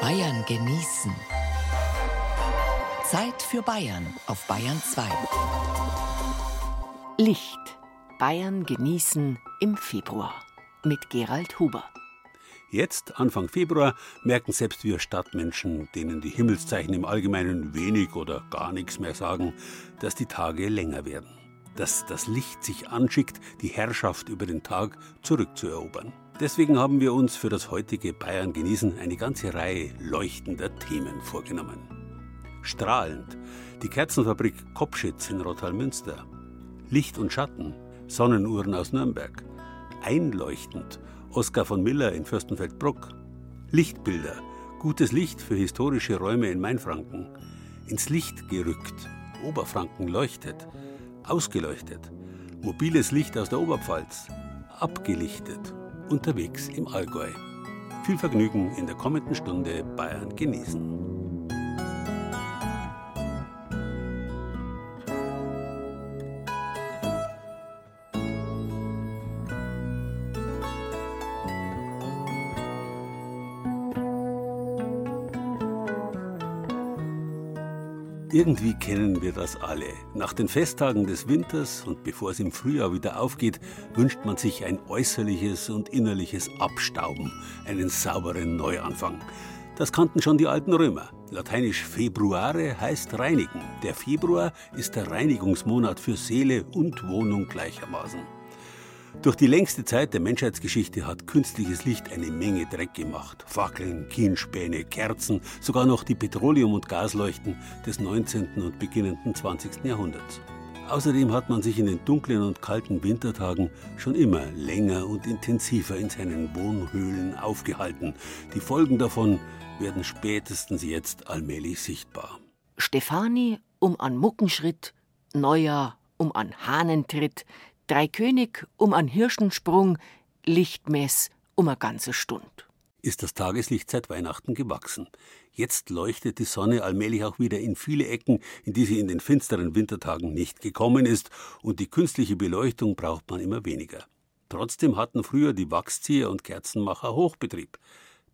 Bayern genießen. Zeit für Bayern auf Bayern 2. Licht. Bayern genießen im Februar mit Gerald Huber. Jetzt, Anfang Februar, merken selbst wir Stadtmenschen, denen die Himmelszeichen im Allgemeinen wenig oder gar nichts mehr sagen, dass die Tage länger werden. Dass das Licht sich anschickt, die Herrschaft über den Tag zurückzuerobern. Deswegen haben wir uns für das heutige Bayern genießen eine ganze Reihe leuchtender Themen vorgenommen. Strahlend die Kerzenfabrik Kopschitz in Rottalmünster. Licht und Schatten, Sonnenuhren aus Nürnberg. Einleuchtend Oskar von Miller in Fürstenfeldbruck. Lichtbilder, gutes Licht für historische Räume in Mainfranken. Ins Licht gerückt, Oberfranken leuchtet, ausgeleuchtet. Mobiles Licht aus der Oberpfalz, abgelichtet, unterwegs im Allgäu. Viel Vergnügen in der kommenden Stunde Bayern genießen. Irgendwie kennen wir das alle. Nach den Festtagen des Winters und bevor es im Frühjahr wieder aufgeht, wünscht man sich ein äußerliches und innerliches Abstauben, einen sauberen Neuanfang. Das kannten schon die alten Römer. Lateinisch Februare heißt reinigen. Der Februar ist der Reinigungsmonat für Seele und Wohnung gleichermaßen. Durch die längste Zeit der Menschheitsgeschichte hat künstliches Licht eine Menge Dreck gemacht. Fackeln, Kienspäne, Kerzen, sogar noch die Petroleum- und Gasleuchten des 19. und beginnenden 20. Jahrhunderts. Außerdem hat man sich in den dunklen und kalten Wintertagen schon immer länger und intensiver in seinen Wohnhöhlen aufgehalten. Die Folgen davon werden spätestens jetzt allmählich sichtbar. Stefani um an Muckenschritt, Neujahr um an Hahnentritt, Drei König um an Hirschensprung, Lichtmess um a ganze Stund. Ist das Tageslicht seit Weihnachten gewachsen. Jetzt leuchtet die Sonne allmählich auch wieder in viele Ecken, in die sie in den finsteren Wintertagen nicht gekommen ist, und die künstliche Beleuchtung braucht man immer weniger. Trotzdem hatten früher die Wachszieher und Kerzenmacher Hochbetrieb.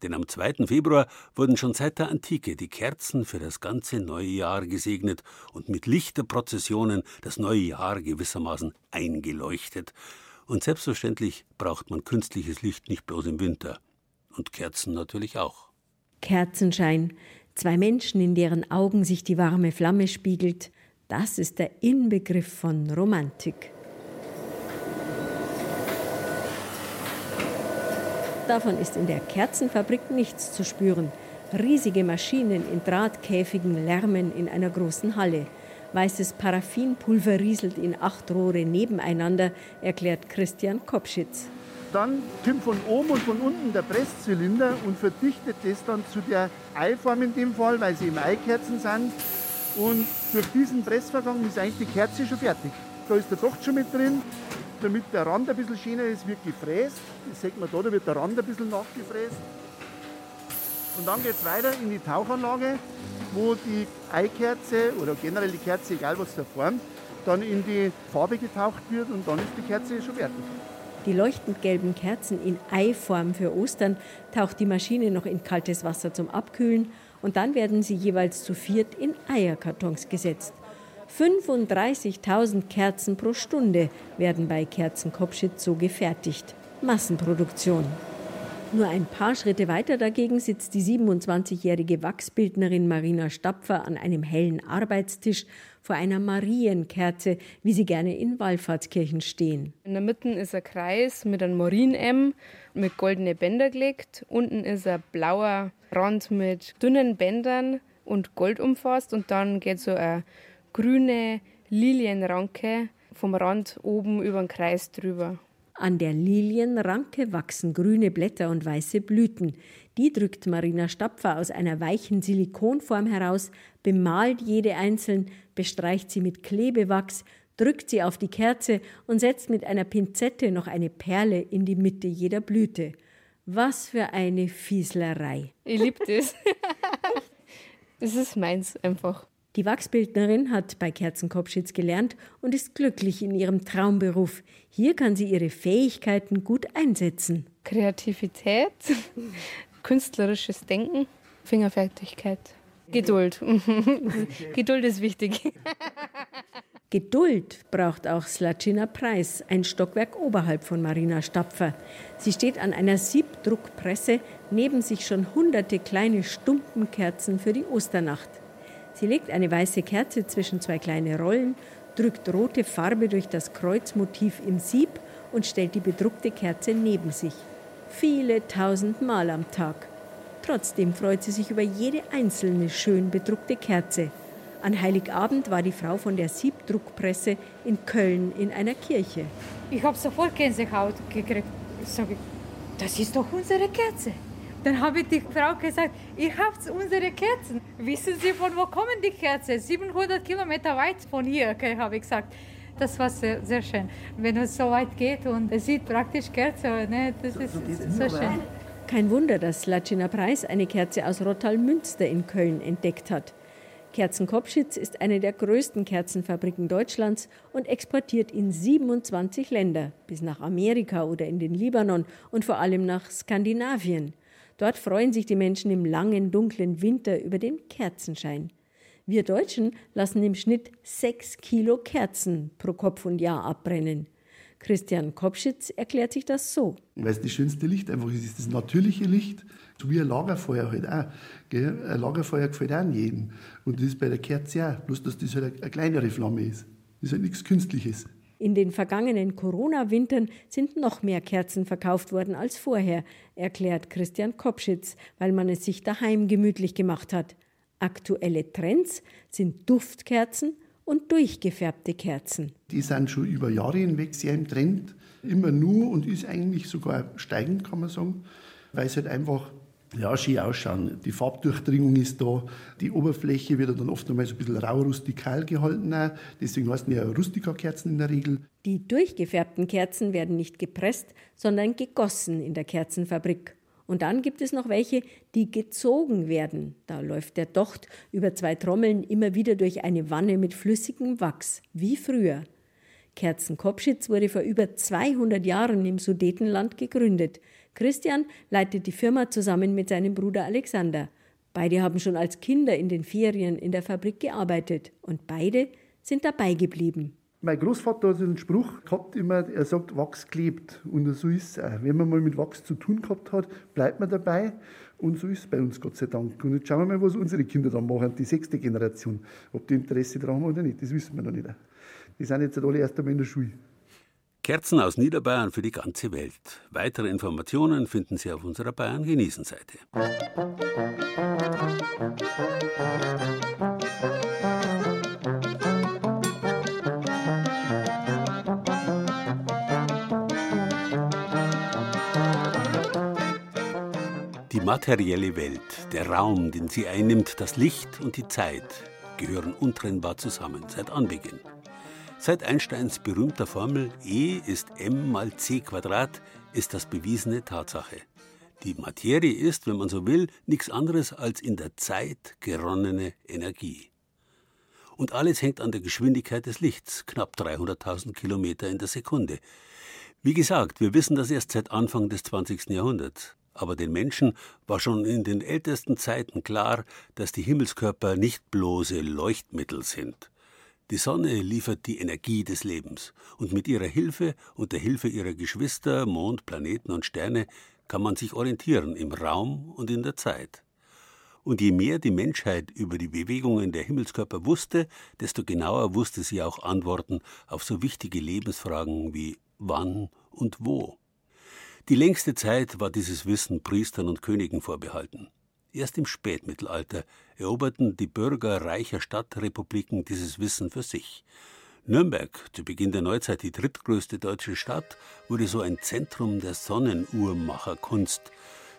Denn am 2. Februar wurden schon seit der Antike die Kerzen für das ganze neue Jahr gesegnet und mit Lichterprozessionen das neue Jahr gewissermaßen eingeleuchtet. Und selbstverständlich braucht man künstliches Licht nicht bloß im Winter. Und Kerzen natürlich auch. Kerzenschein, zwei Menschen, in deren Augen sich die warme Flamme spiegelt, das ist der Inbegriff von Romantik. Davon ist in der Kerzenfabrik nichts zu spüren. Riesige Maschinen in Drahtkäfigen lärmen in einer großen Halle. Weißes Paraffinpulver rieselt in acht Rohre nebeneinander, erklärt Christian Kopschitz. Dann kommt von oben und von unten der Presszylinder und verdichtet das dann zu der Eiform in dem Fall, weil sie im Eikerzen sind. Und durch diesen Pressvorgang ist eigentlich die Kerze schon fertig. Da ist der Docht schon mit drin, damit der Rand ein bisschen schöner ist, wird gefräst. Das sieht man da, da wird der Rand ein bisschen nachgefräst. Und dann geht es weiter in die Tauchanlage, wo die Eikerze oder generell die Kerze, egal was der Form, dann in die Farbe getaucht wird und dann ist die Kerze schon fertig. Die leuchtend gelben Kerzen in Eiform für Ostern taucht die Maschine noch in kaltes Wasser zum Abkühlen und dann werden sie jeweils zu viert in Eierkartons gesetzt. 35.000 Kerzen pro Stunde werden bei Kerzenkopfschitz so gefertigt. Massenproduktion. Nur ein paar Schritte weiter dagegen sitzt die 27-jährige Wachsbildnerin Marina Stapfer an einem hellen Arbeitstisch vor einer Marienkerze, wie sie gerne in Wallfahrtskirchen stehen. In der Mitte ist ein Kreis mit einem Marien-M mit goldenen Bändern gelegt. Unten ist ein blauer Rand mit dünnen Bändern und Gold umfasst und dann geht so ein grüne Lilienranke vom Rand oben über den Kreis drüber. An der Lilienranke wachsen grüne Blätter und weiße Blüten. Die drückt Marina Stapfer aus einer weichen Silikonform heraus, bemalt jede einzeln, bestreicht sie mit Klebewachs, drückt sie auf die Kerze und setzt mit einer Pinzette noch eine Perle in die Mitte jeder Blüte. Was für eine Fieslerei. Ich liebe das. das ist meins einfach. Die Wachsbildnerin hat bei Kerzenkopfschitz gelernt und ist glücklich in ihrem Traumberuf. Hier kann sie ihre Fähigkeiten gut einsetzen. Kreativität, künstlerisches Denken, Fingerfertigkeit, Geduld. Geduld ist wichtig. Geduld braucht auch Slacina Preis, ein Stockwerk oberhalb von Marina Stapfer. Sie steht an einer Siebdruckpresse, neben sich schon hunderte kleine Stumpenkerzen für die Osternacht. Sie legt eine weiße Kerze zwischen zwei kleine Rollen, drückt rote Farbe durch das Kreuzmotiv im Sieb und stellt die bedruckte Kerze neben sich. Viele tausend Mal am Tag. Trotzdem freut sie sich über jede einzelne schön bedruckte Kerze. An Heiligabend war die Frau von der Siebdruckpresse in Köln in einer Kirche. Ich habe sofort Gänsehaut gekriegt. Ich sage, das ist doch unsere Kerze. Dann habe ich die Frau gesagt, ihr habt unsere Kerzen. Wissen Sie, von wo kommen die Kerzen? 700 Kilometer weit von hier, okay, habe ich gesagt. Das war sehr, sehr schön, wenn es so weit geht und es sieht praktisch Kerze. Ne? Das ist so, so schön. Kein Wunder, dass Lacina Preis eine Kerze aus Rottal-Münster in Köln entdeckt hat. Kerzenkopschitz ist eine der größten Kerzenfabriken Deutschlands und exportiert in 27 Länder, bis nach Amerika oder in den Libanon und vor allem nach Skandinavien. Dort freuen sich die Menschen im langen, dunklen Winter über den Kerzenschein. Wir Deutschen lassen im Schnitt sechs Kilo Kerzen pro Kopf und Jahr abbrennen. Christian Kopschitz erklärt sich das so. Weil es das schönste Licht einfach ist, ist das natürliche Licht, so wie ein Lagerfeuer halt auch. Gell? Ein Lagerfeuer gefällt auch an jeden. Und das ist bei der Kerze auch, bloß dass das halt eine kleinere Flamme ist. Das ist halt nichts Künstliches. In den vergangenen Corona-Wintern sind noch mehr Kerzen verkauft worden als vorher, erklärt Christian Kopschitz, weil man es sich daheim gemütlich gemacht hat. Aktuelle Trends sind Duftkerzen und durchgefärbte Kerzen. Die sind schon über Jahre hinweg sehr im Trend, immer nur und ist eigentlich sogar steigend, kann man sagen, weil es halt einfach ja, schön ausschauen. Die Farbdurchdringung ist da, die Oberfläche wird dann oft noch mal so ein bisschen rau rustikal gehalten. Auch. Deswegen heißen ja Rustika-Kerzen in der Regel. Die durchgefärbten Kerzen werden nicht gepresst, sondern gegossen in der Kerzenfabrik. Und dann gibt es noch welche, die gezogen werden. Da läuft der Docht über zwei Trommeln immer wieder durch eine Wanne mit flüssigem Wachs, wie früher. Kerzenkopschitz wurde vor über 200 Jahren im Sudetenland gegründet. Christian leitet die Firma zusammen mit seinem Bruder Alexander. Beide haben schon als Kinder in den Ferien in der Fabrik gearbeitet und beide sind dabei geblieben. Mein Großvater hat einen Spruch gehabt, immer, er sagt, Wachs klebt. Und so ist es auch. Wenn man mal mit Wachs zu tun gehabt hat, bleibt man dabei. Und so ist es bei uns, Gott sei Dank. Und jetzt schauen wir mal, was unsere Kinder dann machen, die sechste Generation. Ob die Interesse daran haben oder nicht, das wissen wir noch nicht. Die sind jetzt alle erst einmal in der Schule. Kerzen aus Niederbayern für die ganze Welt. Weitere Informationen finden Sie auf unserer Bayern genießen Seite. Die materielle Welt, der Raum, den sie einnimmt, das Licht und die Zeit gehören untrennbar zusammen seit Anbeginn. Seit Einsteins berühmter Formel E ist m mal c Quadrat ist das bewiesene Tatsache. Die Materie ist, wenn man so will, nichts anderes als in der Zeit geronnene Energie. Und alles hängt an der Geschwindigkeit des Lichts, knapp 300.000 Kilometer in der Sekunde. Wie gesagt, wir wissen das erst seit Anfang des 20. Jahrhunderts. Aber den Menschen war schon in den ältesten Zeiten klar, dass die Himmelskörper nicht bloße Leuchtmittel sind. Die Sonne liefert die Energie des Lebens, und mit ihrer Hilfe und der Hilfe ihrer Geschwister, Mond, Planeten und Sterne, kann man sich orientieren im Raum und in der Zeit. Und je mehr die Menschheit über die Bewegungen der Himmelskörper wusste, desto genauer wusste sie auch Antworten auf so wichtige Lebensfragen wie wann und wo. Die längste Zeit war dieses Wissen Priestern und Königen vorbehalten. Erst im Spätmittelalter eroberten die Bürger reicher Stadtrepubliken dieses Wissen für sich. Nürnberg, zu Beginn der Neuzeit die drittgrößte deutsche Stadt, wurde so ein Zentrum der Sonnenuhrmacherkunst.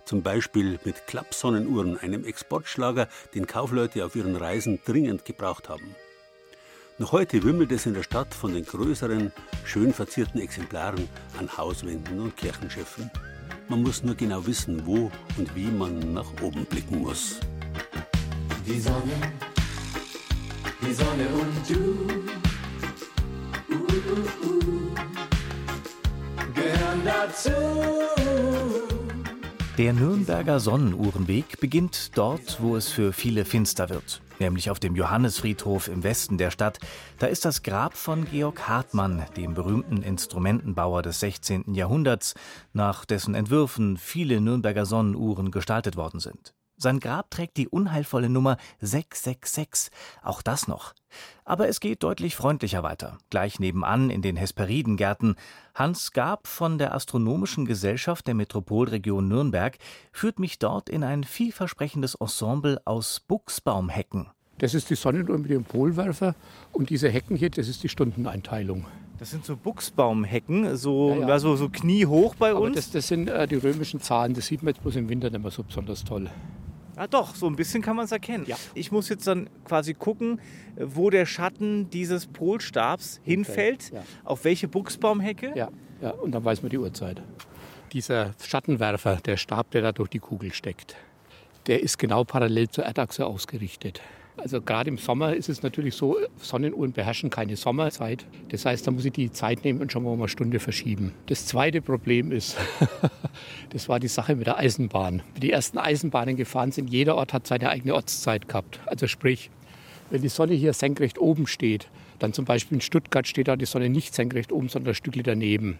Zum Beispiel mit Klappsonnenuhren, einem Exportschlager, den Kaufleute auf ihren Reisen dringend gebraucht haben. Noch heute wimmelt es in der Stadt von den größeren, schön verzierten Exemplaren an Hauswänden und Kirchenschiffen. Man muss nur genau wissen, wo und wie man nach oben blicken muss. Die Sonne, die Sonne und du, uh, uh, uh, gehören dazu. Der Nürnberger Sonnenuhrenweg beginnt dort, wo es für viele finster wird, nämlich auf dem Johannesfriedhof im Westen der Stadt. Da ist das Grab von Georg Hartmann, dem berühmten Instrumentenbauer des 16. Jahrhunderts, nach dessen Entwürfen viele Nürnberger Sonnenuhren gestaltet worden sind. Sein Grab trägt die unheilvolle Nummer 666. Auch das noch. Aber es geht deutlich freundlicher weiter. Gleich nebenan in den Hesperidengärten. Hans Gab von der Astronomischen Gesellschaft der Metropolregion Nürnberg führt mich dort in ein vielversprechendes Ensemble aus Buchsbaumhecken. Das ist die Sonnenuhr mit dem Polwerfer und diese Hecken hier, das ist die Stundeneinteilung. Das sind so Buchsbaumhecken, so, ja, ja. so, so kniehoch bei Aber uns. Das, das sind äh, die römischen Zahlen, das sieht man jetzt bloß im Winter nicht mehr so besonders toll. Ja, doch, so ein bisschen kann man es erkennen. Ja. Ich muss jetzt dann quasi gucken, wo der Schatten dieses Polstabs hinfällt, ja. auf welche Buchsbaumhecke. Ja, ja, und dann weiß man die Uhrzeit. Dieser Schattenwerfer, der Stab, der da durch die Kugel steckt, der ist genau parallel zur Erdachse ausgerichtet. Also gerade im Sommer ist es natürlich so, Sonnenuhren beherrschen keine Sommerzeit. Das heißt, da muss ich die Zeit nehmen und schon mal eine Stunde verschieben. Das zweite Problem ist, das war die Sache mit der Eisenbahn. Wie die ersten Eisenbahnen gefahren sind, jeder Ort hat seine eigene Ortszeit gehabt. Also sprich, wenn die Sonne hier senkrecht oben steht, dann zum Beispiel in Stuttgart steht da die Sonne nicht senkrecht oben, sondern ein Stückchen daneben.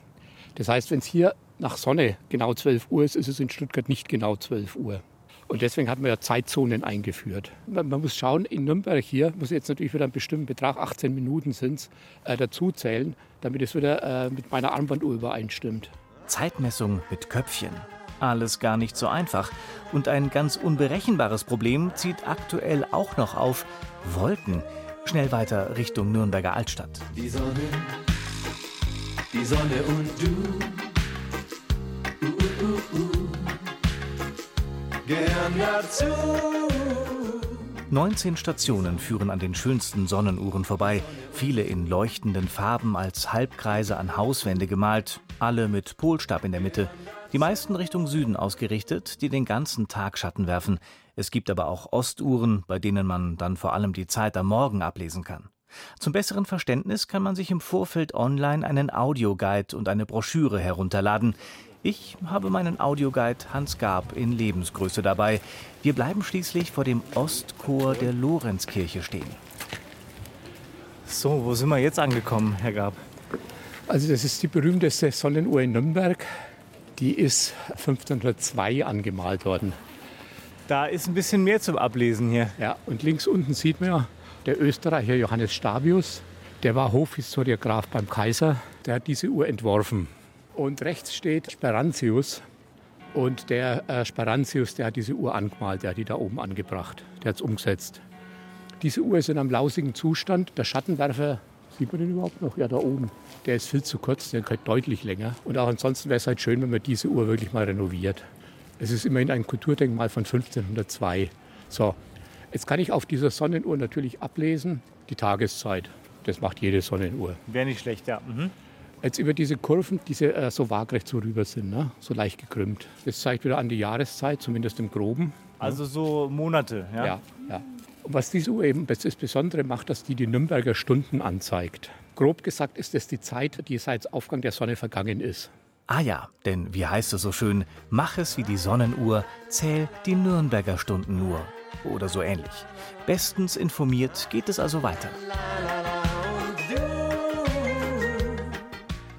Das heißt, wenn es hier nach Sonne genau 12 Uhr ist, ist es in Stuttgart nicht genau 12 Uhr. Und deswegen hat man ja Zeitzonen eingeführt. Man, man muss schauen, in Nürnberg hier muss jetzt natürlich wieder einen bestimmten Betrag, 18 Minuten sind es, äh, dazu zählen, damit es wieder äh, mit meiner Armbanduhr übereinstimmt. Zeitmessung mit Köpfchen. Alles gar nicht so einfach. Und ein ganz unberechenbares Problem zieht aktuell auch noch auf Wolken. Schnell weiter Richtung Nürnberger Altstadt. Die Sonne, die Sonne und du. Uh, uh, uh, gern dazu. 19 Stationen führen an den schönsten Sonnenuhren vorbei, viele in leuchtenden Farben als Halbkreise an Hauswände gemalt, alle mit Polstab in der Mitte, die meisten Richtung Süden ausgerichtet, die den ganzen Tag Schatten werfen. Es gibt aber auch Ostuhren, bei denen man dann vor allem die Zeit am Morgen ablesen kann. Zum besseren Verständnis kann man sich im Vorfeld online einen Audioguide und eine Broschüre herunterladen. Ich habe meinen Audioguide Hans Gab in Lebensgröße dabei. Wir bleiben schließlich vor dem Ostchor der Lorenzkirche stehen. So, wo sind wir jetzt angekommen, Herr Gab? Also das ist die berühmteste Sonnenuhr in Nürnberg. Die ist 1502 angemalt worden. Da ist ein bisschen mehr zum Ablesen hier. Ja, und links unten sieht man ja der Österreicher Johannes Stabius. Der war Hofhistoriograf beim Kaiser. Der hat diese Uhr entworfen. Und rechts steht Sperantius. Und der äh, Sperantius, der hat diese Uhr angemalt, der hat die da oben angebracht. Der hat es umgesetzt. Diese Uhr ist in einem lausigen Zustand. Der Schattenwerfer, sieht man den überhaupt noch? Ja, da oben. Der ist viel zu kurz, der könnte deutlich länger. Und auch ansonsten wäre es halt schön, wenn man diese Uhr wirklich mal renoviert. Es ist immerhin ein Kulturdenkmal von 1502. So, jetzt kann ich auf dieser Sonnenuhr natürlich ablesen die Tageszeit. Das macht jede Sonnenuhr. Wäre nicht schlecht, ja. Mhm. Jetzt über diese Kurven, die äh, so waagrecht so rüber sind, ne? so leicht gekrümmt. Das zeigt wieder an die Jahreszeit, zumindest im Groben. Also so Monate, ja? Ja, ja. Und was diese Uhr eben das Besondere macht, dass die die Nürnberger Stunden anzeigt. Grob gesagt ist es die Zeit, die seit Aufgang der Sonne vergangen ist. Ah ja, denn wie heißt es so schön, mach es wie die Sonnenuhr, zähl die Nürnberger Stunden nur. Oder so ähnlich. Bestens informiert geht es also weiter.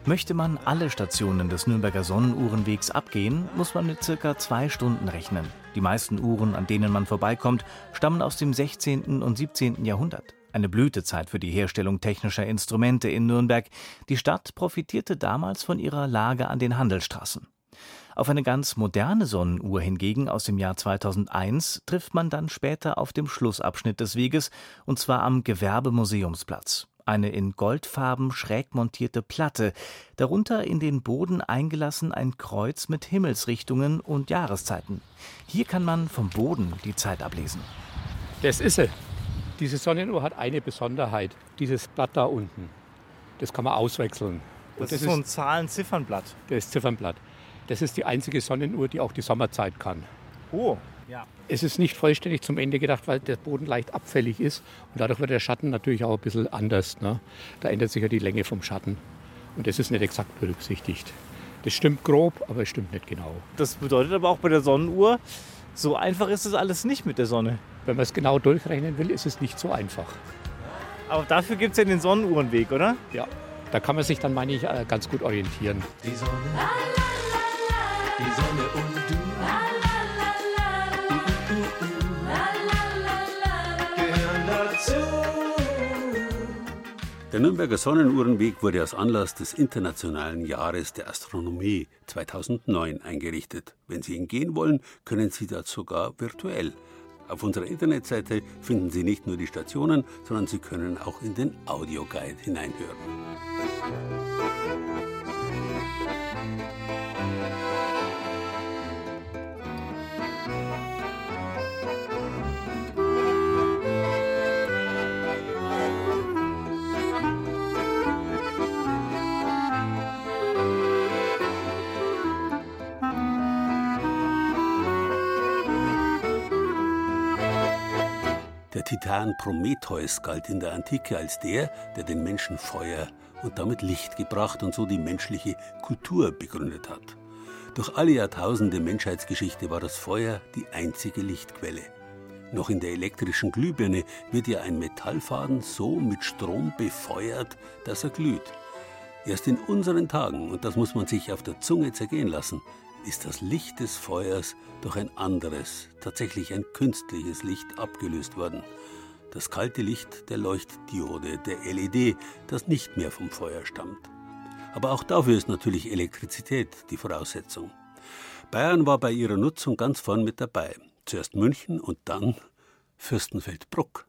Möchte man alle Stationen des Nürnberger Sonnenuhrenwegs abgehen, muss man mit circa zwei Stunden rechnen. Die meisten Uhren, an denen man vorbeikommt, stammen aus dem 16. und 17. Jahrhundert. Eine Blütezeit für die Herstellung technischer Instrumente in Nürnberg. Die Stadt profitierte damals von ihrer Lage an den Handelsstraßen. Auf eine ganz moderne Sonnenuhr hingegen aus dem Jahr 2001 trifft man dann später auf dem Schlussabschnitt des Weges, und zwar am Gewerbemuseumsplatz eine in Goldfarben schräg montierte Platte, darunter in den Boden eingelassen ein Kreuz mit Himmelsrichtungen und Jahreszeiten. Hier kann man vom Boden die Zeit ablesen. Das ist sie. Diese Sonnenuhr hat eine Besonderheit, dieses Blatt da unten. Das kann man auswechseln. Das, das, ist so ein Zahlen-Ziffernblatt. Das Ziffernblatt. Das ist die einzige Sonnenuhr, die auch die Sommerzeit kann. Oh, ja. Es ist nicht vollständig zum Ende gedacht, weil der Boden leicht abfällig ist. Und dadurch wird der Schatten natürlich auch ein bisschen anders. Ne? Da ändert sich ja die Länge vom Schatten. Und das ist nicht exakt berücksichtigt. Das stimmt grob, aber es stimmt nicht genau. Das bedeutet aber auch bei der Sonnenuhr, so einfach ist es alles nicht mit der Sonne. Wenn man es genau durchrechnen will, ist es nicht so einfach. Aber dafür gibt es ja den Sonnenuhrenweg, oder? Ja, da kann man sich dann, meine ich, äh, ganz gut orientieren. Die Sonne, die Sonne Der Nürnberger Sonnenuhrenweg wurde als Anlass des Internationalen Jahres der Astronomie 2009 eingerichtet. Wenn Sie ihn gehen wollen, können Sie das sogar virtuell. Auf unserer Internetseite finden Sie nicht nur die Stationen, sondern Sie können auch in den Audioguide hineinhören. Der Titan Prometheus galt in der Antike als der, der den Menschen Feuer und damit Licht gebracht und so die menschliche Kultur begründet hat. Durch alle Jahrtausende Menschheitsgeschichte war das Feuer die einzige Lichtquelle. Noch in der elektrischen Glühbirne wird ja ein Metallfaden so mit Strom befeuert, dass er glüht. Erst in unseren Tagen, und das muss man sich auf der Zunge zergehen lassen, ist das Licht des Feuers durch ein anderes, tatsächlich ein künstliches Licht abgelöst worden. Das kalte Licht der Leuchtdiode, der LED, das nicht mehr vom Feuer stammt. Aber auch dafür ist natürlich Elektrizität die Voraussetzung. Bayern war bei ihrer Nutzung ganz vorn mit dabei. Zuerst München und dann Fürstenfeldbruck.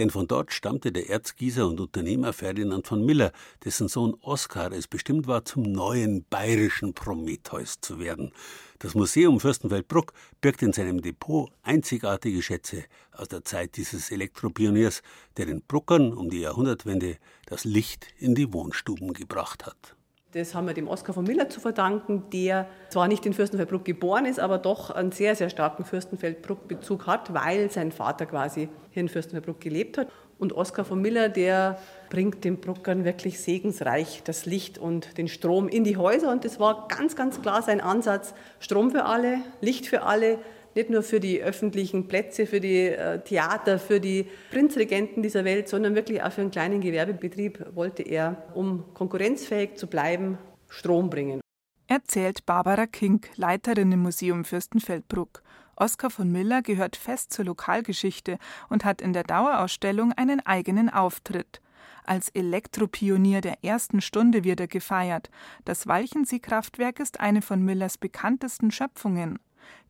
Denn von dort stammte der Erzgießer und Unternehmer Ferdinand von Miller, dessen Sohn Oskar es bestimmt war, zum neuen bayerischen Prometheus zu werden. Das Museum Fürstenfeldbruck birgt in seinem Depot einzigartige Schätze aus der Zeit dieses Elektropioniers, der den Bruckern um die Jahrhundertwende das Licht in die Wohnstuben gebracht hat. Das haben wir dem Oskar von Miller zu verdanken, der zwar nicht in Fürstenfeldbruck geboren ist, aber doch einen sehr, sehr starken Fürstenfeldbruck-Bezug hat, weil sein Vater quasi hier in Fürstenfeldbruck gelebt hat. Und Oskar von Miller, der bringt den Bruckern wirklich segensreich das Licht und den Strom in die Häuser. Und das war ganz, ganz klar sein Ansatz. Strom für alle, Licht für alle, nicht nur für die öffentlichen Plätze, für die äh, Theater, für die Prinzregenten dieser Welt, sondern wirklich auch für einen kleinen Gewerbebetrieb wollte er, um konkurrenzfähig zu bleiben, Strom bringen. Erzählt Barbara Kink, Leiterin im Museum Fürstenfeldbruck. Oskar von Miller gehört fest zur Lokalgeschichte und hat in der Dauerausstellung einen eigenen Auftritt. Als Elektropionier der ersten Stunde wird er gefeiert. Das Walchensee-Kraftwerk ist eine von Millers bekanntesten Schöpfungen.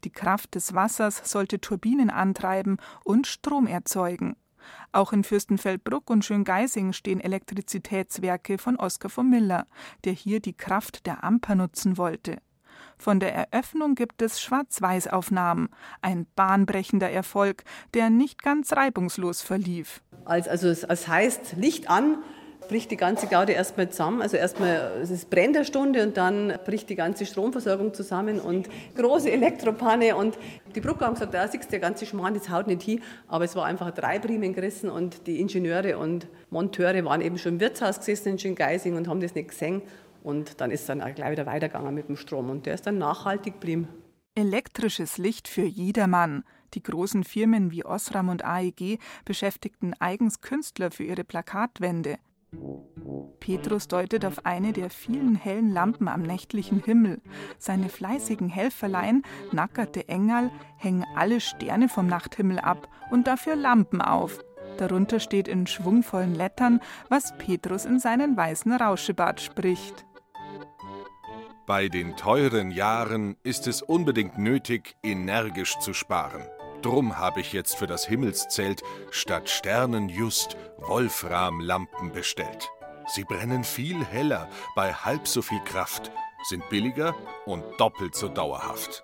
Die Kraft des Wassers sollte Turbinen antreiben und Strom erzeugen. Auch in Fürstenfeldbruck und Schöngeising stehen Elektrizitätswerke von Oskar von Miller, der hier die Kraft der Amper nutzen wollte. Von der Eröffnung gibt es Schwarz-Weiß-Aufnahmen, ein bahnbrechender Erfolg, der nicht ganz reibungslos verlief. Also, es heißt Licht an, bricht die ganze Gaude erstmal zusammen. Also erstmal es ist Brennerstunde und dann bricht die ganze Stromversorgung zusammen und große Elektropanne. Und die Brücke haben gesagt, da siehst du, der ganze Schmarrn, das haut nicht hin. Aber es war einfach ein Dreibriemen gerissen und die Ingenieure und Monteure waren eben schon im Wirtshaus gesessen in Schöngeising und haben das nicht gesehen. Und dann ist dann auch gleich wieder weitergegangen mit dem Strom. Und der ist dann nachhaltig geblieben. Elektrisches Licht für jedermann. Die großen Firmen wie Osram und AEG beschäftigten eigens Künstler für ihre Plakatwände. Petrus deutet auf eine der vielen hellen Lampen am nächtlichen Himmel. Seine fleißigen Helferlein, nackerte Engel, hängen alle Sterne vom Nachthimmel ab und dafür Lampen auf. Darunter steht in schwungvollen Lettern, was Petrus in seinen weißen Rauschebart spricht. Bei den teuren Jahren ist es unbedingt nötig, energisch zu sparen. Drum habe ich jetzt für das Himmelszelt statt Sternen just Wolframlampen bestellt. Sie brennen viel heller, bei halb so viel Kraft, sind billiger und doppelt so dauerhaft.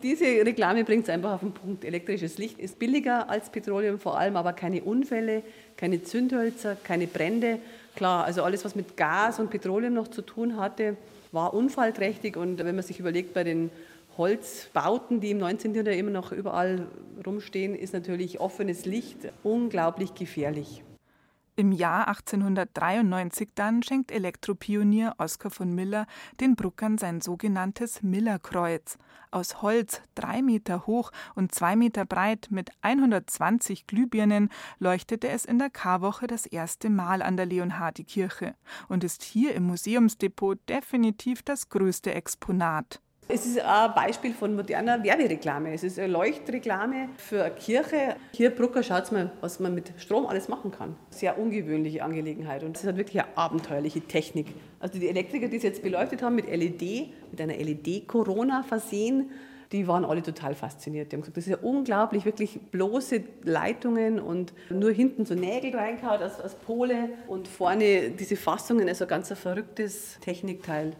Diese Reklame bringt es einfach auf den Punkt. Elektrisches Licht ist billiger als Petroleum, vor allem aber keine Unfälle, keine Zündhölzer, keine Brände. Klar, also alles, was mit Gas und Petroleum noch zu tun hatte, war unfallträchtig. Und wenn man sich überlegt, bei den Holzbauten, die im 19. Jahrhundert immer noch überall rumstehen, ist natürlich offenes Licht unglaublich gefährlich. Im Jahr 1893 dann schenkt Elektropionier Oskar von Miller den Bruckern sein sogenanntes Millerkreuz. Aus Holz, drei Meter hoch und zwei Meter breit mit 120 Glühbirnen leuchtete es in der Karwoche das erste Mal an der Leonhardikirche und ist hier im Museumsdepot definitiv das größte Exponat. Es ist ein Beispiel von moderner Werbereklame. Es ist eine Leuchtreklame für eine Kirche. Hier, Brucker, schaut mal, was man mit Strom alles machen kann. Sehr ungewöhnliche Angelegenheit und es hat wirklich eine abenteuerliche Technik. Also die Elektriker, die es jetzt beleuchtet haben mit LED, mit einer LED-Corona versehen, die waren alle total fasziniert. Die haben gesagt, das ist ja unglaublich, wirklich bloße Leitungen und nur hinten so Nägel reingehauen als, als Pole und vorne diese Fassungen, also ganz ein verrücktes Technikteil.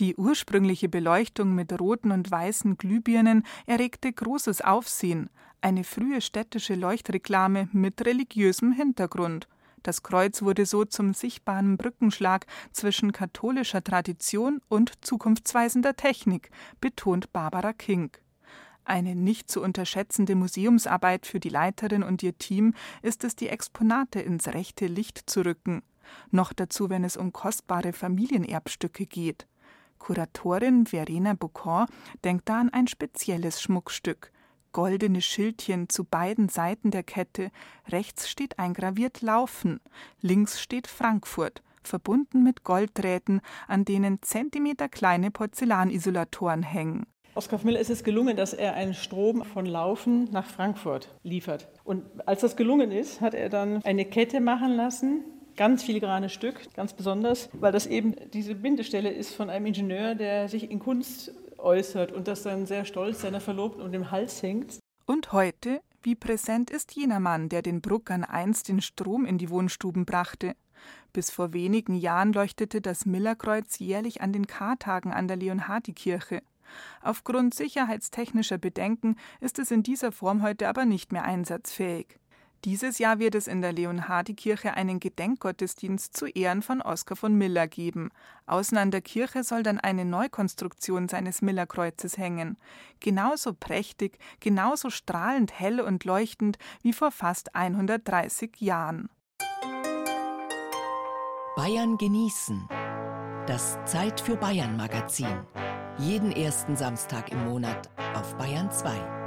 Die ursprüngliche Beleuchtung mit roten und weißen Glühbirnen erregte großes Aufsehen, eine frühe städtische Leuchtreklame mit religiösem Hintergrund. Das Kreuz wurde so zum sichtbaren Brückenschlag zwischen katholischer Tradition und zukunftsweisender Technik, betont Barbara King. Eine nicht zu unterschätzende Museumsarbeit für die Leiterin und ihr Team ist es, die Exponate ins rechte Licht zu rücken. Noch dazu, wenn es um kostbare Familienerbstücke geht. Kuratorin Verena Bocon denkt da an ein spezielles Schmuckstück. Goldene Schildchen zu beiden Seiten der Kette. Rechts steht eingraviert Laufen, links steht Frankfurt, verbunden mit Golddrähten, an denen zentimeterkleine Porzellanisolatoren hängen. Oskar Miller ist es gelungen, dass er einen Strom von Laufen nach Frankfurt liefert. Und als das gelungen ist, hat er dann eine Kette machen lassen, ganz filigranes Stück, ganz besonders, weil das eben diese Bindestelle ist von einem Ingenieur, der sich in Kunst äußert und das dann sehr stolz seiner Verlobten um den Hals hängt. Und heute, wie präsent ist jener Mann, der den Bruckern einst den Strom in die Wohnstuben brachte? Bis vor wenigen Jahren leuchtete das Millerkreuz jährlich an den Kartagen an der Leonhardikirche. Aufgrund sicherheitstechnischer Bedenken ist es in dieser Form heute aber nicht mehr einsatzfähig. Dieses Jahr wird es in der Leonhardikirche einen Gedenkgottesdienst zu Ehren von Oskar von Miller geben. Außen an der Kirche soll dann eine Neukonstruktion seines Millerkreuzes hängen. Genauso prächtig, genauso strahlend hell und leuchtend wie vor fast 130 Jahren. Bayern genießen. Das Zeit für Bayern Magazin. Jeden ersten Samstag im Monat auf Bayern 2.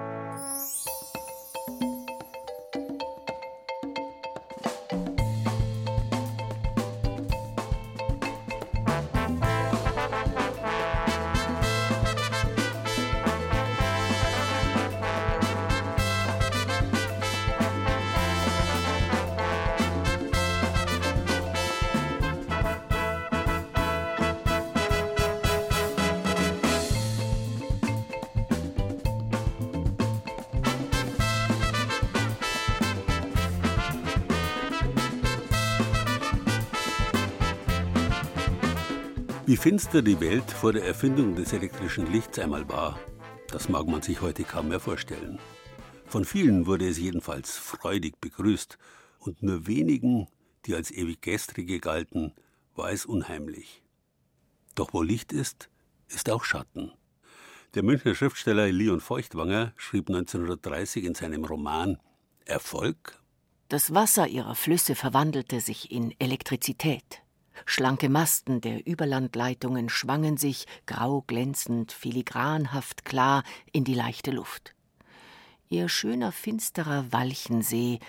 finster die Welt vor der Erfindung des elektrischen Lichts einmal war, das mag man sich heute kaum mehr vorstellen. Von vielen wurde es jedenfalls freudig begrüßt, und nur wenigen, die als ewig gestrige galten, war es unheimlich. Doch wo Licht ist, ist auch Schatten. Der Münchner Schriftsteller Leon Feuchtwanger schrieb 1930 in seinem Roman Erfolg Das Wasser ihrer Flüsse verwandelte sich in Elektrizität. Schlanke Masten der Überlandleitungen schwangen sich, grau glänzend, filigranhaft klar, in die leichte Luft. Ihr schöner, finsterer Walchensee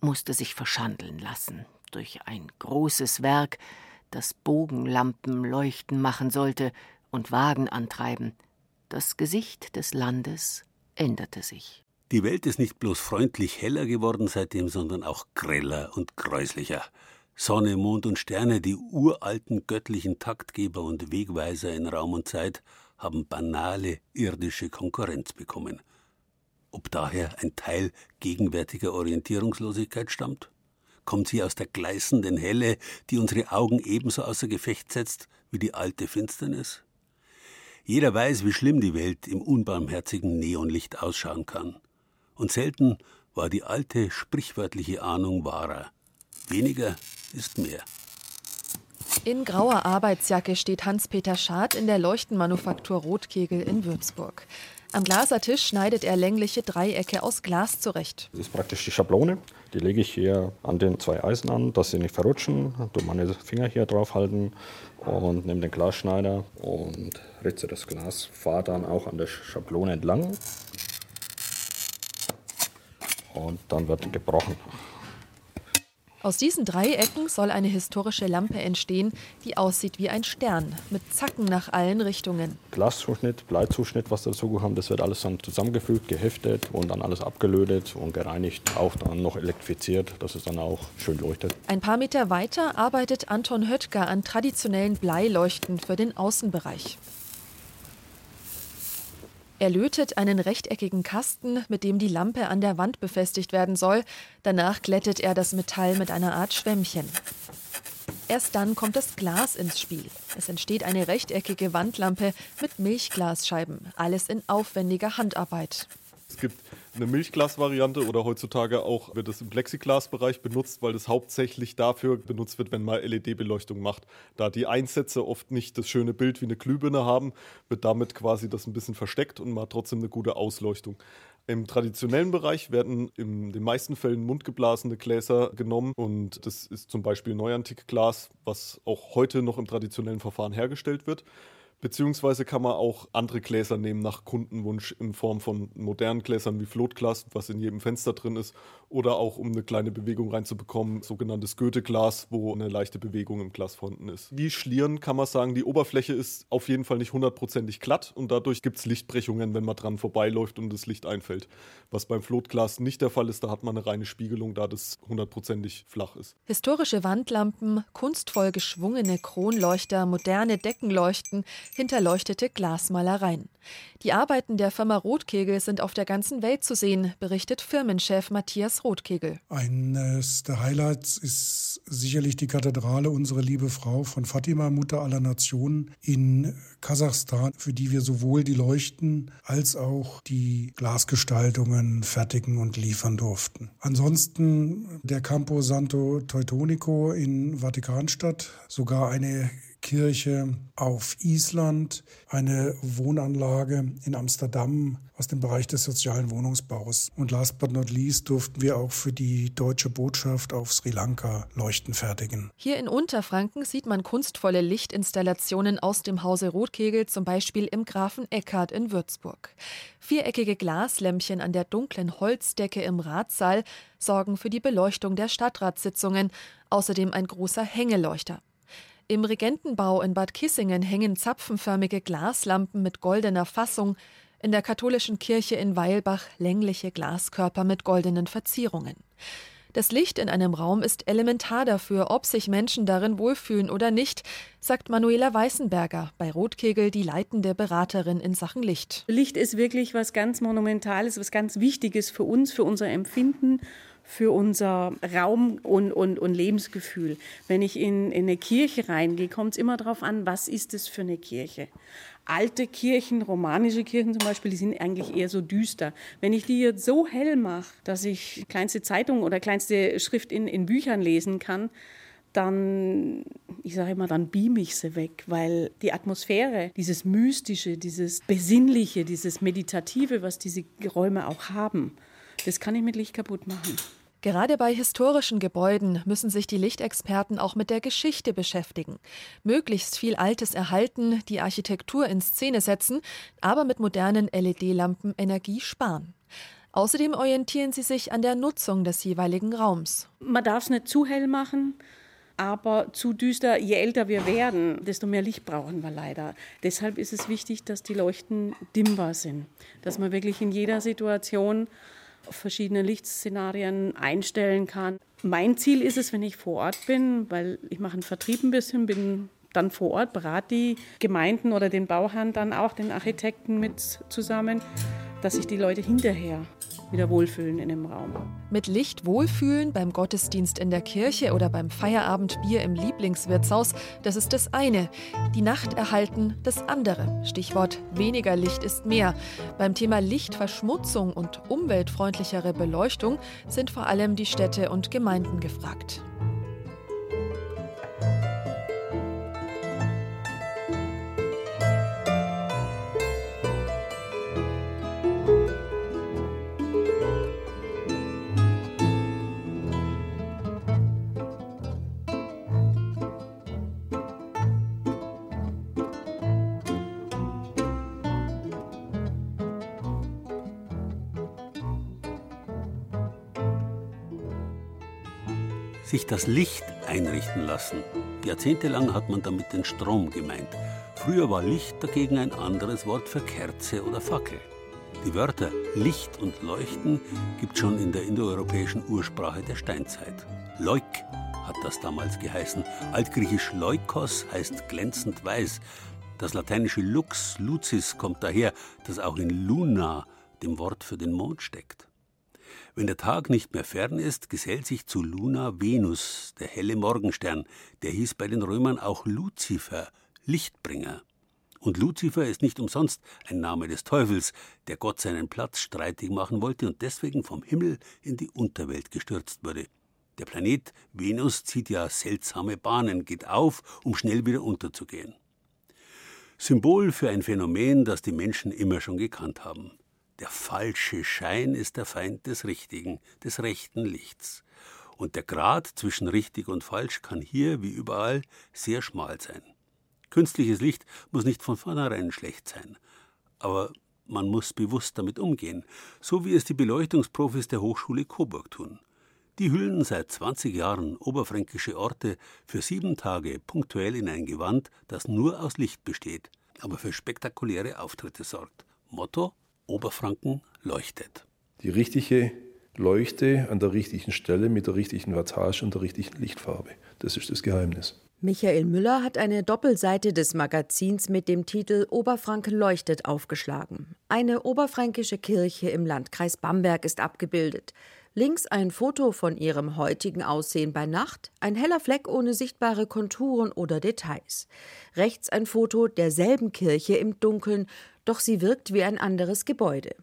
musste sich verschandeln lassen durch ein großes Werk, das Bogenlampen leuchten machen sollte und Wagen antreiben. Das Gesicht des Landes änderte sich. Die Welt ist nicht bloß freundlich heller geworden seitdem, sondern auch greller und gräuslicher. Sonne, Mond und Sterne, die uralten göttlichen Taktgeber und Wegweiser in Raum und Zeit, haben banale irdische Konkurrenz bekommen. Ob daher ein Teil gegenwärtiger Orientierungslosigkeit stammt? Kommt sie aus der gleißenden Helle, die unsere Augen ebenso außer Gefecht setzt wie die alte Finsternis? Jeder weiß, wie schlimm die Welt im unbarmherzigen Neonlicht ausschauen kann. Und selten war die alte sprichwörtliche Ahnung wahrer. Weniger ist mehr. In grauer Arbeitsjacke steht Hans-Peter Schad in der Leuchtenmanufaktur Rotkegel in Würzburg. Am Glasertisch schneidet er längliche Dreiecke aus Glas zurecht. Das ist praktisch die Schablone. Die lege ich hier an den zwei Eisen an, dass sie nicht verrutschen. Du meine Finger hier drauf halten und nehme den Glasschneider und ritze das Glas, fahre dann auch an der Schablone entlang. Und dann wird gebrochen. Aus diesen Dreiecken soll eine historische Lampe entstehen, die aussieht wie ein Stern, mit Zacken nach allen Richtungen. Glaszuschnitt, Bleizuschnitt, was dazu haben, das wird alles dann zusammengefügt, geheftet und dann alles abgelötet und gereinigt, auch dann noch elektrifiziert, dass es dann auch schön leuchtet. Ein paar Meter weiter arbeitet Anton Höttger an traditionellen Bleileuchten für den Außenbereich. Er lötet einen rechteckigen Kasten, mit dem die Lampe an der Wand befestigt werden soll. Danach glättet er das Metall mit einer Art Schwämmchen. Erst dann kommt das Glas ins Spiel. Es entsteht eine rechteckige Wandlampe mit Milchglasscheiben. Alles in aufwendiger Handarbeit. Es gibt eine Milchglas-Variante oder heutzutage auch wird es im Plexiglas-Bereich benutzt, weil das hauptsächlich dafür benutzt wird, wenn man LED-Beleuchtung macht. Da die Einsätze oft nicht das schöne Bild wie eine Glühbirne haben, wird damit quasi das ein bisschen versteckt und man hat trotzdem eine gute Ausleuchtung. Im traditionellen Bereich werden in den meisten Fällen mundgeblasene Gläser genommen und das ist zum Beispiel Neuantikglas, was auch heute noch im traditionellen Verfahren hergestellt wird. Beziehungsweise kann man auch andere Gläser nehmen nach Kundenwunsch in Form von modernen Gläsern wie Floatglas, was in jedem Fenster drin ist, oder auch um eine kleine Bewegung reinzubekommen, sogenanntes Goethe-Glas, wo eine leichte Bewegung im Glas vorhanden ist. Wie Schlieren kann man sagen, die Oberfläche ist auf jeden Fall nicht hundertprozentig glatt und dadurch gibt es Lichtbrechungen, wenn man dran vorbeiläuft und das Licht einfällt. Was beim Floatglas nicht der Fall ist, da hat man eine reine Spiegelung, da das hundertprozentig flach ist. Historische Wandlampen, kunstvoll geschwungene Kronleuchter, moderne Deckenleuchten, hinterleuchtete Glasmalereien. Die Arbeiten der Firma Rotkegel sind auf der ganzen Welt zu sehen, berichtet Firmenchef Matthias Rotkegel. Eines der Highlights ist sicherlich die Kathedrale Unsere liebe Frau von Fatima, Mutter aller Nationen in Kasachstan, für die wir sowohl die Leuchten als auch die Glasgestaltungen fertigen und liefern durften. Ansonsten der Campo Santo Teutonico in Vatikanstadt, sogar eine Kirche auf Island, eine Wohnanlage in Amsterdam aus dem Bereich des sozialen Wohnungsbaus. Und last but not least durften wir auch für die deutsche Botschaft auf Sri Lanka Leuchten fertigen. Hier in Unterfranken sieht man kunstvolle Lichtinstallationen aus dem Hause Rotkegel, zum Beispiel im Grafen Eckart in Würzburg. Viereckige Glaslämpchen an der dunklen Holzdecke im Ratssaal sorgen für die Beleuchtung der Stadtratssitzungen, außerdem ein großer Hängeleuchter. Im Regentenbau in Bad Kissingen hängen zapfenförmige Glaslampen mit goldener Fassung, in der katholischen Kirche in Weilbach längliche Glaskörper mit goldenen Verzierungen. Das Licht in einem Raum ist elementar dafür, ob sich Menschen darin wohlfühlen oder nicht, sagt Manuela Weißenberger, bei Rotkegel die leitende Beraterin in Sachen Licht. Licht ist wirklich was ganz Monumentales, was ganz Wichtiges für uns, für unser Empfinden für unser Raum- und, und, und Lebensgefühl. Wenn ich in, in eine Kirche reingehe, kommt es immer darauf an, was ist es für eine Kirche. Alte Kirchen, romanische Kirchen zum Beispiel, die sind eigentlich eher so düster. Wenn ich die jetzt so hell mache, dass ich kleinste Zeitung oder kleinste Schrift in, in Büchern lesen kann, dann, ich sage immer, dann beam ich sie weg, weil die Atmosphäre, dieses Mystische, dieses Besinnliche, dieses Meditative, was diese Räume auch haben, das kann ich mit Licht kaputt machen. Gerade bei historischen Gebäuden müssen sich die Lichtexperten auch mit der Geschichte beschäftigen. Möglichst viel Altes erhalten, die Architektur in Szene setzen, aber mit modernen LED-Lampen Energie sparen. Außerdem orientieren sie sich an der Nutzung des jeweiligen Raums. Man darf es nicht zu hell machen, aber zu düster. Je älter wir werden, desto mehr Licht brauchen wir leider. Deshalb ist es wichtig, dass die Leuchten dimmbar sind, dass man wirklich in jeder Situation verschiedene Lichtszenarien einstellen kann. Mein Ziel ist es, wenn ich vor Ort bin, weil ich mache einen Vertrieb ein bisschen, bin dann vor Ort, berate die Gemeinden oder den Bauherrn dann auch, den Architekten mit zusammen, dass sich die Leute hinterher wieder wohlfühlen in dem Raum. Mit Licht wohlfühlen beim Gottesdienst in der Kirche oder beim Feierabendbier im Lieblingswirtshaus, das ist das eine. Die Nacht erhalten das andere. Stichwort weniger Licht ist mehr. Beim Thema Lichtverschmutzung und umweltfreundlichere Beleuchtung sind vor allem die Städte und Gemeinden gefragt. Sich das Licht einrichten lassen. Jahrzehntelang hat man damit den Strom gemeint. Früher war Licht dagegen ein anderes Wort für Kerze oder Fackel. Die Wörter Licht und Leuchten gibt schon in der indoeuropäischen Ursprache der Steinzeit. Leuk hat das damals geheißen. Altgriechisch Leukos heißt glänzend weiß. Das lateinische Lux, Lucis kommt daher, das auch in Luna, dem Wort für den Mond, steckt. Wenn der Tag nicht mehr fern ist, gesellt sich zu Luna Venus, der helle Morgenstern. Der hieß bei den Römern auch Luzifer, Lichtbringer. Und Luzifer ist nicht umsonst ein Name des Teufels, der Gott seinen Platz streitig machen wollte und deswegen vom Himmel in die Unterwelt gestürzt wurde. Der Planet Venus zieht ja seltsame Bahnen, geht auf, um schnell wieder unterzugehen. Symbol für ein Phänomen, das die Menschen immer schon gekannt haben. Der falsche Schein ist der Feind des Richtigen, des rechten Lichts. Und der Grad zwischen richtig und falsch kann hier, wie überall, sehr schmal sein. Künstliches Licht muss nicht von vornherein schlecht sein, aber man muss bewusst damit umgehen, so wie es die Beleuchtungsprofis der Hochschule Coburg tun. Die hüllen seit 20 Jahren oberfränkische Orte für sieben Tage punktuell in ein Gewand, das nur aus Licht besteht, aber für spektakuläre Auftritte sorgt. Motto: Oberfranken leuchtet. Die richtige Leuchte an der richtigen Stelle mit der richtigen Wattage und der richtigen Lichtfarbe. Das ist das Geheimnis. Michael Müller hat eine Doppelseite des Magazins mit dem Titel Oberfranken leuchtet aufgeschlagen. Eine oberfränkische Kirche im Landkreis Bamberg ist abgebildet. Links ein Foto von ihrem heutigen Aussehen bei Nacht, ein heller Fleck ohne sichtbare Konturen oder Details. Rechts ein Foto derselben Kirche im Dunkeln, doch sie wirkt wie ein anderes Gebäude.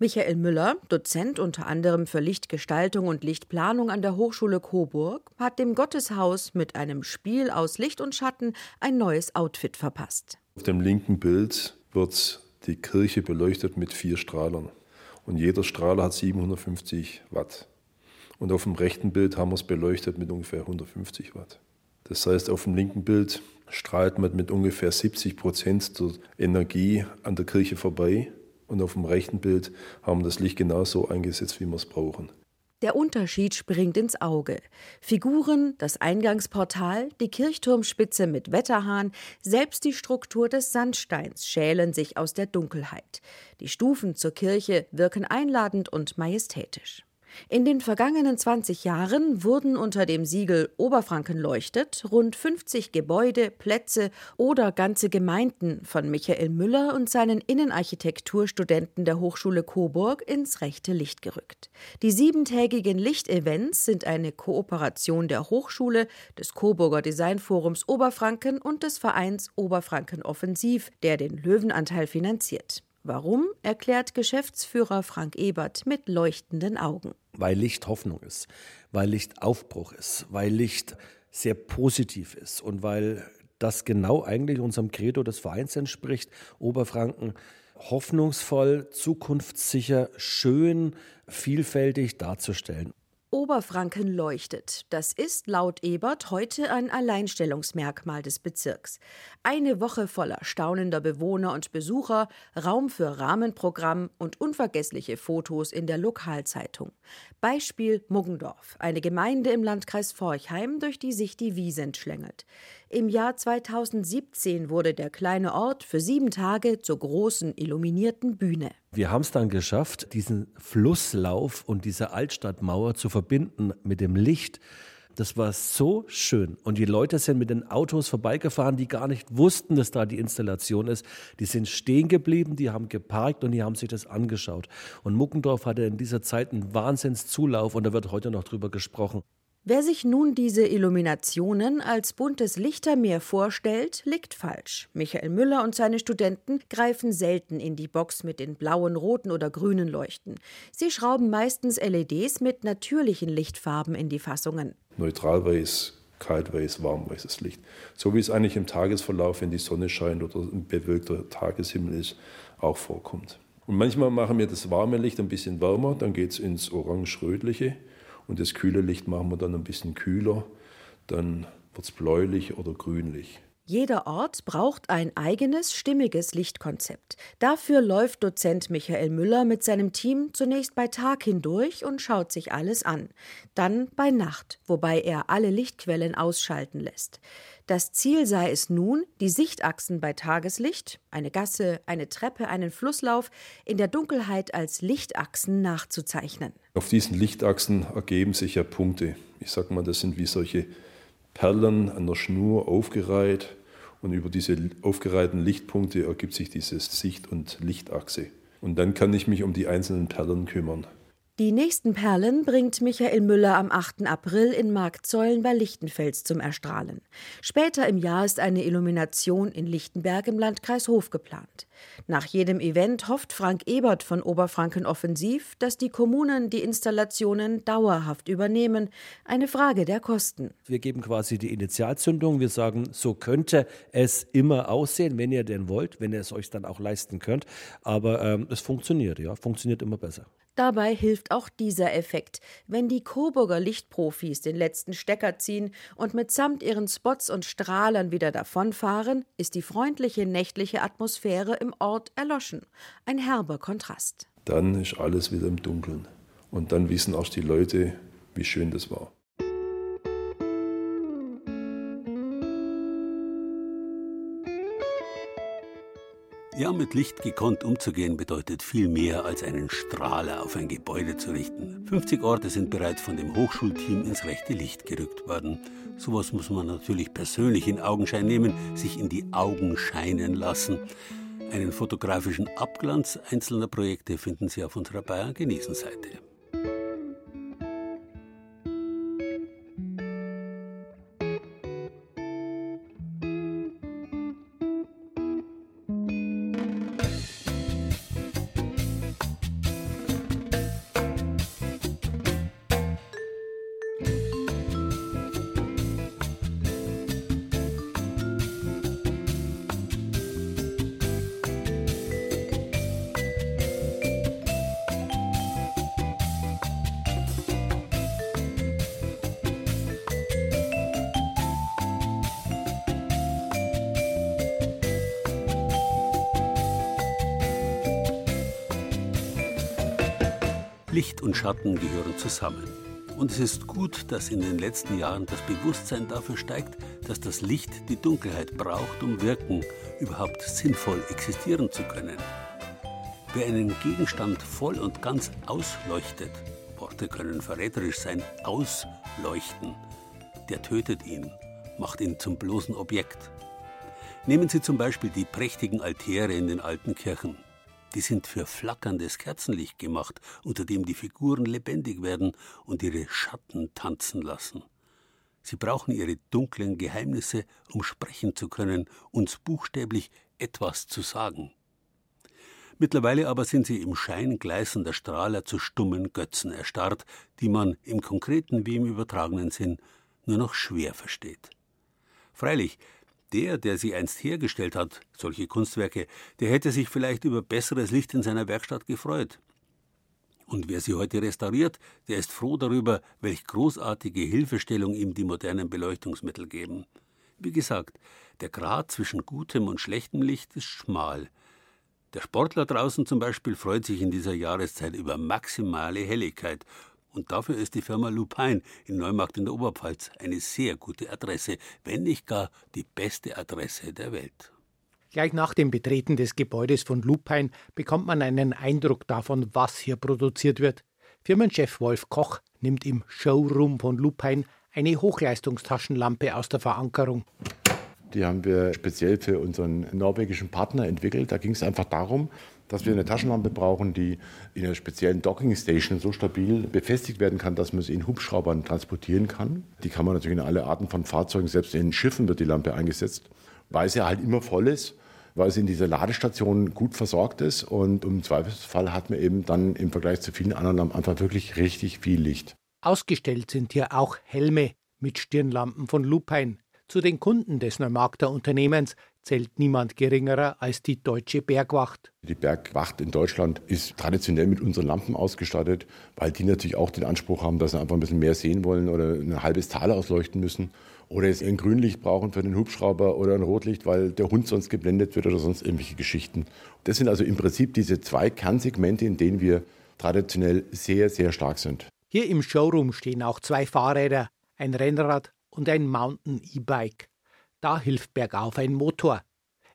Michael Müller, Dozent unter anderem für Lichtgestaltung und Lichtplanung an der Hochschule Coburg, hat dem Gotteshaus mit einem Spiel aus Licht und Schatten ein neues Outfit verpasst. Auf dem linken Bild wird die Kirche beleuchtet mit vier Strahlern. Und jeder Strahler hat 750 Watt. Und auf dem rechten Bild haben wir es beleuchtet mit ungefähr 150 Watt. Das heißt, auf dem linken Bild strahlt man mit ungefähr 70 Prozent der Energie an der Kirche vorbei und auf dem rechten Bild haben wir das Licht genauso eingesetzt, wie wir es brauchen. Der Unterschied springt ins Auge. Figuren, das Eingangsportal, die Kirchturmspitze mit Wetterhahn, selbst die Struktur des Sandsteins schälen sich aus der Dunkelheit. Die Stufen zur Kirche wirken einladend und majestätisch. In den vergangenen 20 Jahren wurden unter dem Siegel Oberfranken leuchtet rund 50 Gebäude, Plätze oder ganze Gemeinden von Michael Müller und seinen Innenarchitekturstudenten der Hochschule Coburg ins rechte Licht gerückt. Die siebentägigen Lichtevents sind eine Kooperation der Hochschule, des Coburger Designforums Oberfranken und des Vereins Oberfranken Offensiv, der den Löwenanteil finanziert. Warum, erklärt Geschäftsführer Frank Ebert mit leuchtenden Augen. Weil Licht Hoffnung ist, weil Licht Aufbruch ist, weil Licht sehr positiv ist und weil das genau eigentlich unserem Credo des Vereins entspricht, Oberfranken hoffnungsvoll, zukunftssicher, schön, vielfältig darzustellen. Oberfranken leuchtet. Das ist laut Ebert heute ein Alleinstellungsmerkmal des Bezirks. Eine Woche voller staunender Bewohner und Besucher, Raum für Rahmenprogramm und unvergessliche Fotos in der Lokalzeitung. Beispiel Muggendorf, eine Gemeinde im Landkreis Forchheim, durch die sich die Wiesent schlängelt. Im Jahr 2017 wurde der kleine Ort für sieben Tage zur großen illuminierten Bühne. Wir haben es dann geschafft, diesen Flusslauf und diese Altstadtmauer zu verbinden mit dem Licht. Das war so schön. Und die Leute sind mit den Autos vorbeigefahren, die gar nicht wussten, dass da die Installation ist. Die sind stehen geblieben, die haben geparkt und die haben sich das angeschaut. Und Muckendorf hatte in dieser Zeit einen Wahnsinnszulauf und da wird heute noch drüber gesprochen. Wer sich nun diese Illuminationen als buntes Lichtermeer vorstellt, liegt falsch. Michael Müller und seine Studenten greifen selten in die Box mit den blauen, roten oder grünen Leuchten. Sie schrauben meistens LEDs mit natürlichen Lichtfarben in die Fassungen. Neutralweiß, kaltweiß, warmweißes Licht. So wie es eigentlich im Tagesverlauf, wenn die Sonne scheint oder ein bewölkter Tageshimmel ist, auch vorkommt. Und manchmal machen wir das warme Licht ein bisschen wärmer, dann geht es ins orange-rötliche. Und das kühle Licht machen wir dann ein bisschen kühler. Dann wird es bläulich oder grünlich. Jeder Ort braucht ein eigenes, stimmiges Lichtkonzept. Dafür läuft Dozent Michael Müller mit seinem Team zunächst bei Tag hindurch und schaut sich alles an. Dann bei Nacht, wobei er alle Lichtquellen ausschalten lässt. Das Ziel sei es nun, die Sichtachsen bei Tageslicht, eine Gasse, eine Treppe, einen Flusslauf, in der Dunkelheit als Lichtachsen nachzuzeichnen. Auf diesen Lichtachsen ergeben sich ja Punkte. Ich sage mal, das sind wie solche Perlen an der Schnur aufgereiht und über diese aufgereihten Lichtpunkte ergibt sich diese Sicht- und Lichtachse. Und dann kann ich mich um die einzelnen Perlen kümmern. Die nächsten Perlen bringt Michael Müller am 8. April in Marktzeulen bei Lichtenfels zum Erstrahlen. Später im Jahr ist eine Illumination in Lichtenberg im Landkreis Hof geplant. Nach jedem Event hofft Frank Ebert von Oberfranken Offensiv, dass die Kommunen die Installationen dauerhaft übernehmen. Eine Frage der Kosten. Wir geben quasi die Initialzündung. Wir sagen, so könnte es immer aussehen, wenn ihr denn wollt, wenn ihr es euch dann auch leisten könnt. Aber ähm, es funktioniert, ja, funktioniert immer besser. Dabei hilft auch dieser Effekt, wenn die Coburger Lichtprofis den letzten Stecker ziehen und mitsamt ihren Spots und Strahlern wieder davonfahren, ist die freundliche nächtliche Atmosphäre im Ort erloschen. Ein herber Kontrast. Dann ist alles wieder im Dunkeln. Und dann wissen auch die Leute, wie schön das war. Ja, mit Licht gekonnt umzugehen bedeutet viel mehr als einen Strahler auf ein Gebäude zu richten. 50 Orte sind bereits von dem Hochschulteam ins rechte Licht gerückt worden. Sowas muss man natürlich persönlich in Augenschein nehmen, sich in die Augen scheinen lassen. Einen fotografischen Abglanz einzelner Projekte finden Sie auf unserer Bayern Schatten gehören zusammen. Und es ist gut, dass in den letzten Jahren das Bewusstsein dafür steigt, dass das Licht die Dunkelheit braucht, um wirken, überhaupt sinnvoll existieren zu können. Wer einen Gegenstand voll und ganz ausleuchtet, Worte können verräterisch sein, ausleuchten, der tötet ihn, macht ihn zum bloßen Objekt. Nehmen Sie zum Beispiel die prächtigen Altäre in den alten Kirchen. Die sind für flackerndes Kerzenlicht gemacht, unter dem die Figuren lebendig werden und ihre Schatten tanzen lassen. Sie brauchen ihre dunklen Geheimnisse, um sprechen zu können, uns buchstäblich etwas zu sagen. Mittlerweile aber sind sie im Schein gleißender Strahler zu stummen Götzen erstarrt, die man im konkreten wie im übertragenen Sinn nur noch schwer versteht. Freilich, der, der sie einst hergestellt hat, solche Kunstwerke, der hätte sich vielleicht über besseres Licht in seiner Werkstatt gefreut. Und wer sie heute restauriert, der ist froh darüber, welch großartige Hilfestellung ihm die modernen Beleuchtungsmittel geben. Wie gesagt, der Grad zwischen gutem und schlechtem Licht ist schmal. Der Sportler draußen zum Beispiel freut sich in dieser Jahreszeit über maximale Helligkeit und dafür ist die Firma Lupin in Neumarkt in der Oberpfalz eine sehr gute Adresse, wenn nicht gar die beste Adresse der Welt. Gleich nach dem Betreten des Gebäudes von Lupin bekommt man einen Eindruck davon, was hier produziert wird. Firmenchef Wolf Koch nimmt im Showroom von Lupin eine Hochleistungstaschenlampe aus der Verankerung. Die haben wir speziell für unseren norwegischen Partner entwickelt. Da ging es einfach darum, dass wir eine Taschenlampe brauchen, die in einer speziellen Dockingstation so stabil befestigt werden kann, dass man sie in Hubschraubern transportieren kann. Die kann man natürlich in alle Arten von Fahrzeugen, selbst in Schiffen wird die Lampe eingesetzt, weil sie halt immer voll ist, weil sie in dieser Ladestation gut versorgt ist und im Zweifelsfall hat man eben dann im Vergleich zu vielen anderen Lampen einfach wirklich richtig viel Licht. Ausgestellt sind hier auch Helme mit Stirnlampen von Lupine. Zu den Kunden des Neumarkter Unternehmens zählt niemand geringerer als die deutsche Bergwacht. Die Bergwacht in Deutschland ist traditionell mit unseren Lampen ausgestattet, weil die natürlich auch den Anspruch haben, dass sie einfach ein bisschen mehr sehen wollen oder ein halbes Tal ausleuchten müssen. Oder jetzt ein Grünlicht brauchen für den Hubschrauber oder ein Rotlicht, weil der Hund sonst geblendet wird oder sonst irgendwelche Geschichten. Das sind also im Prinzip diese zwei Kernsegmente, in denen wir traditionell sehr, sehr stark sind. Hier im Showroom stehen auch zwei Fahrräder, ein Rennrad und ein Mountain-E-Bike. Da hilft bergauf ein Motor.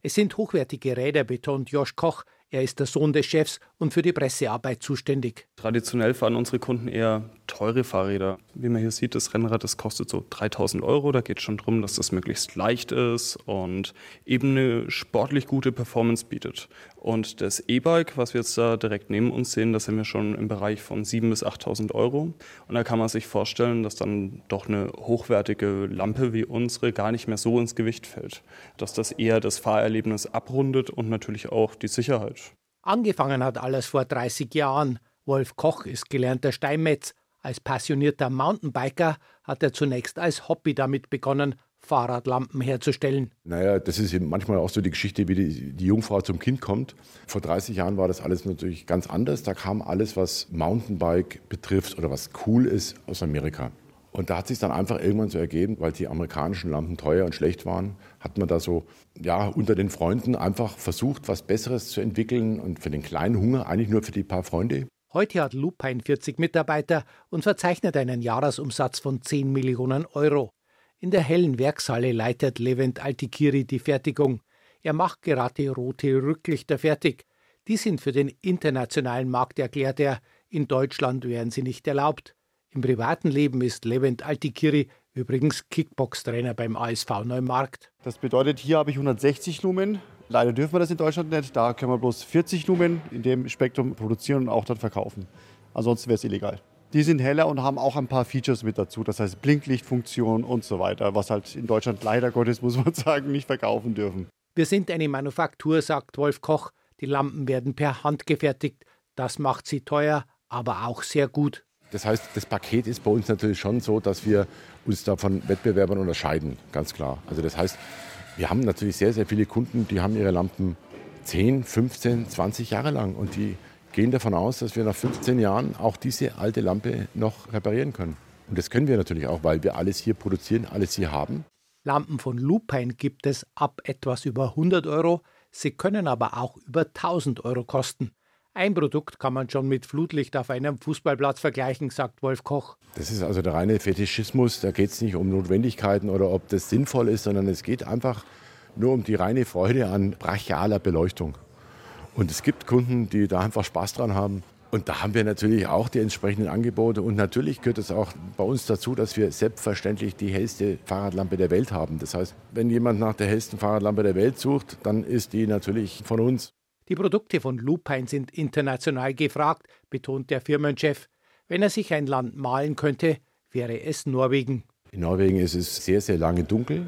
Es sind hochwertige Räder, betont Josch Koch. Er ist der Sohn des Chefs und für die Pressearbeit zuständig. Traditionell fahren unsere Kunden eher teure Fahrräder. Wie man hier sieht, das Rennrad das kostet so 3000 Euro. Da geht es schon darum, dass das möglichst leicht ist und eben eine sportlich gute Performance bietet. Und das E-Bike, was wir jetzt da direkt neben uns sehen, da sind wir schon im Bereich von 7.000 bis 8.000 Euro. Und da kann man sich vorstellen, dass dann doch eine hochwertige Lampe wie unsere gar nicht mehr so ins Gewicht fällt. Dass das eher das Fahrerlebnis abrundet und natürlich auch die Sicherheit. Angefangen hat alles vor 30 Jahren. Wolf Koch ist gelernter Steinmetz. Als passionierter Mountainbiker hat er zunächst als Hobby damit begonnen, Fahrradlampen herzustellen. Naja, das ist eben manchmal auch so die Geschichte, wie die, die, Jungfrau zum Kind kommt. Vor 30 Jahren war das alles natürlich ganz anders. Da kam alles, was Mountainbike betrifft oder was cool ist, aus Amerika. Und da hat sich dann einfach irgendwann so ergeben, weil die amerikanischen Lampen teuer und schlecht waren, hat man da so ja, unter den Freunden einfach versucht, was Besseres zu entwickeln und für den kleinen Hunger eigentlich nur für die paar Freunde. Heute hat Lupine 40 Mitarbeiter und verzeichnet einen Jahresumsatz von 10 Millionen Euro. In der hellen Werkshalle leitet Levent Altikiri die Fertigung. Er macht gerade rote Rücklichter fertig. Die sind für den internationalen Markt, erklärt er. In Deutschland wären sie nicht erlaubt. Im privaten Leben ist Levent Altikiri übrigens Kickbox-Trainer beim ASV Neumarkt. Das bedeutet, hier habe ich 160 Lumen. Leider dürfen wir das in Deutschland nicht. Da können wir bloß 40 Lumen in dem Spektrum produzieren und auch dann verkaufen. Ansonsten wäre es illegal. Die sind heller und haben auch ein paar Features mit dazu, das heißt Blinklichtfunktion und so weiter, was halt in Deutschland leider Gottes, muss man sagen, nicht verkaufen dürfen. Wir sind eine Manufaktur, sagt Wolf Koch. Die Lampen werden per Hand gefertigt. Das macht sie teuer, aber auch sehr gut. Das heißt, das Paket ist bei uns natürlich schon so, dass wir uns da von Wettbewerbern unterscheiden, ganz klar. Also das heißt, wir haben natürlich sehr, sehr viele Kunden, die haben ihre Lampen 10, 15, 20 Jahre lang und die gehen davon aus, dass wir nach 15 Jahren auch diese alte Lampe noch reparieren können. Und das können wir natürlich auch, weil wir alles hier produzieren, alles hier haben. Lampen von Lupine gibt es ab etwas über 100 Euro. Sie können aber auch über 1000 Euro kosten. Ein Produkt kann man schon mit Flutlicht auf einem Fußballplatz vergleichen, sagt Wolf Koch. Das ist also der reine Fetischismus. Da geht es nicht um Notwendigkeiten oder ob das sinnvoll ist, sondern es geht einfach nur um die reine Freude an brachialer Beleuchtung. Und es gibt Kunden, die da einfach Spaß dran haben. Und da haben wir natürlich auch die entsprechenden Angebote. Und natürlich gehört es auch bei uns dazu, dass wir selbstverständlich die hellste Fahrradlampe der Welt haben. Das heißt, wenn jemand nach der hellsten Fahrradlampe der Welt sucht, dann ist die natürlich von uns. Die Produkte von Lupine sind international gefragt, betont der Firmenchef. Wenn er sich ein Land malen könnte, wäre es Norwegen. In Norwegen ist es sehr, sehr lange dunkel.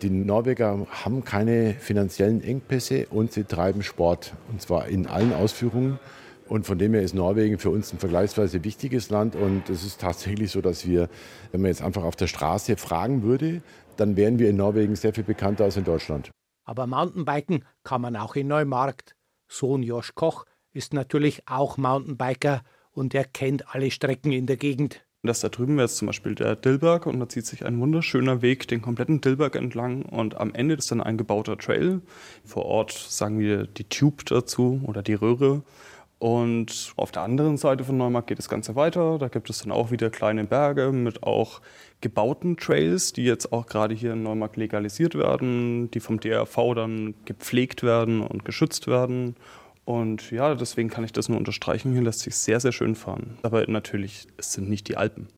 Die Norweger haben keine finanziellen Engpässe und sie treiben Sport, und zwar in allen Ausführungen. Und von dem her ist Norwegen für uns ein vergleichsweise wichtiges Land. Und es ist tatsächlich so, dass wir, wenn man jetzt einfach auf der Straße fragen würde, dann wären wir in Norwegen sehr viel bekannter als in Deutschland. Aber Mountainbiken kann man auch in Neumarkt. Sohn Josch Koch ist natürlich auch Mountainbiker und er kennt alle Strecken in der Gegend. Das da drüben wäre jetzt zum Beispiel der Dillberg und da zieht sich ein wunderschöner Weg den kompletten Dillberg entlang und am Ende ist dann ein gebauter Trail. Vor Ort sagen wir die Tube dazu oder die Röhre. Und auf der anderen Seite von Neumarkt geht das Ganze weiter. Da gibt es dann auch wieder kleine Berge mit auch gebauten Trails, die jetzt auch gerade hier in Neumarkt legalisiert werden, die vom DRV dann gepflegt werden und geschützt werden. Und ja, deswegen kann ich das nur unterstreichen. Hier lässt sich sehr, sehr schön fahren. Aber natürlich, es sind nicht die Alpen.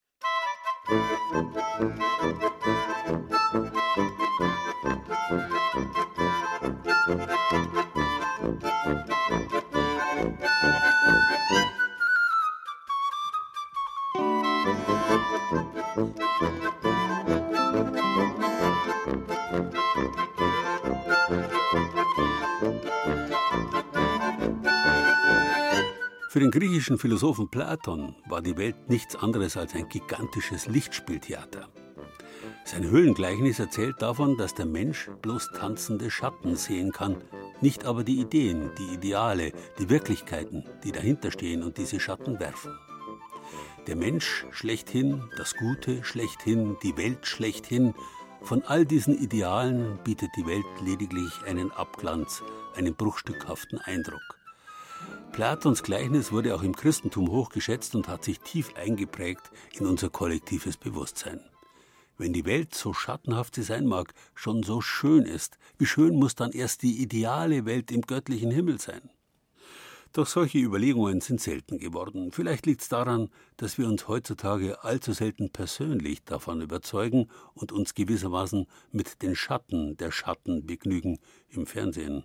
Für den griechischen Philosophen Platon war die Welt nichts anderes als ein gigantisches Lichtspieltheater. Sein Höhlengleichnis erzählt davon, dass der Mensch bloß tanzende Schatten sehen kann, nicht aber die Ideen, die Ideale, die Wirklichkeiten, die dahinter stehen und diese Schatten werfen. Der Mensch schlechthin, das Gute schlechthin, die Welt schlechthin, von all diesen Idealen bietet die Welt lediglich einen Abglanz, einen bruchstückhaften Eindruck. Platons Gleichnis wurde auch im Christentum hochgeschätzt und hat sich tief eingeprägt in unser kollektives Bewusstsein. Wenn die Welt, so schattenhaft sie sein mag, schon so schön ist, wie schön muss dann erst die ideale Welt im göttlichen Himmel sein? Doch solche Überlegungen sind selten geworden. Vielleicht liegt es daran, dass wir uns heutzutage allzu selten persönlich davon überzeugen und uns gewissermaßen mit den Schatten der Schatten begnügen im Fernsehen.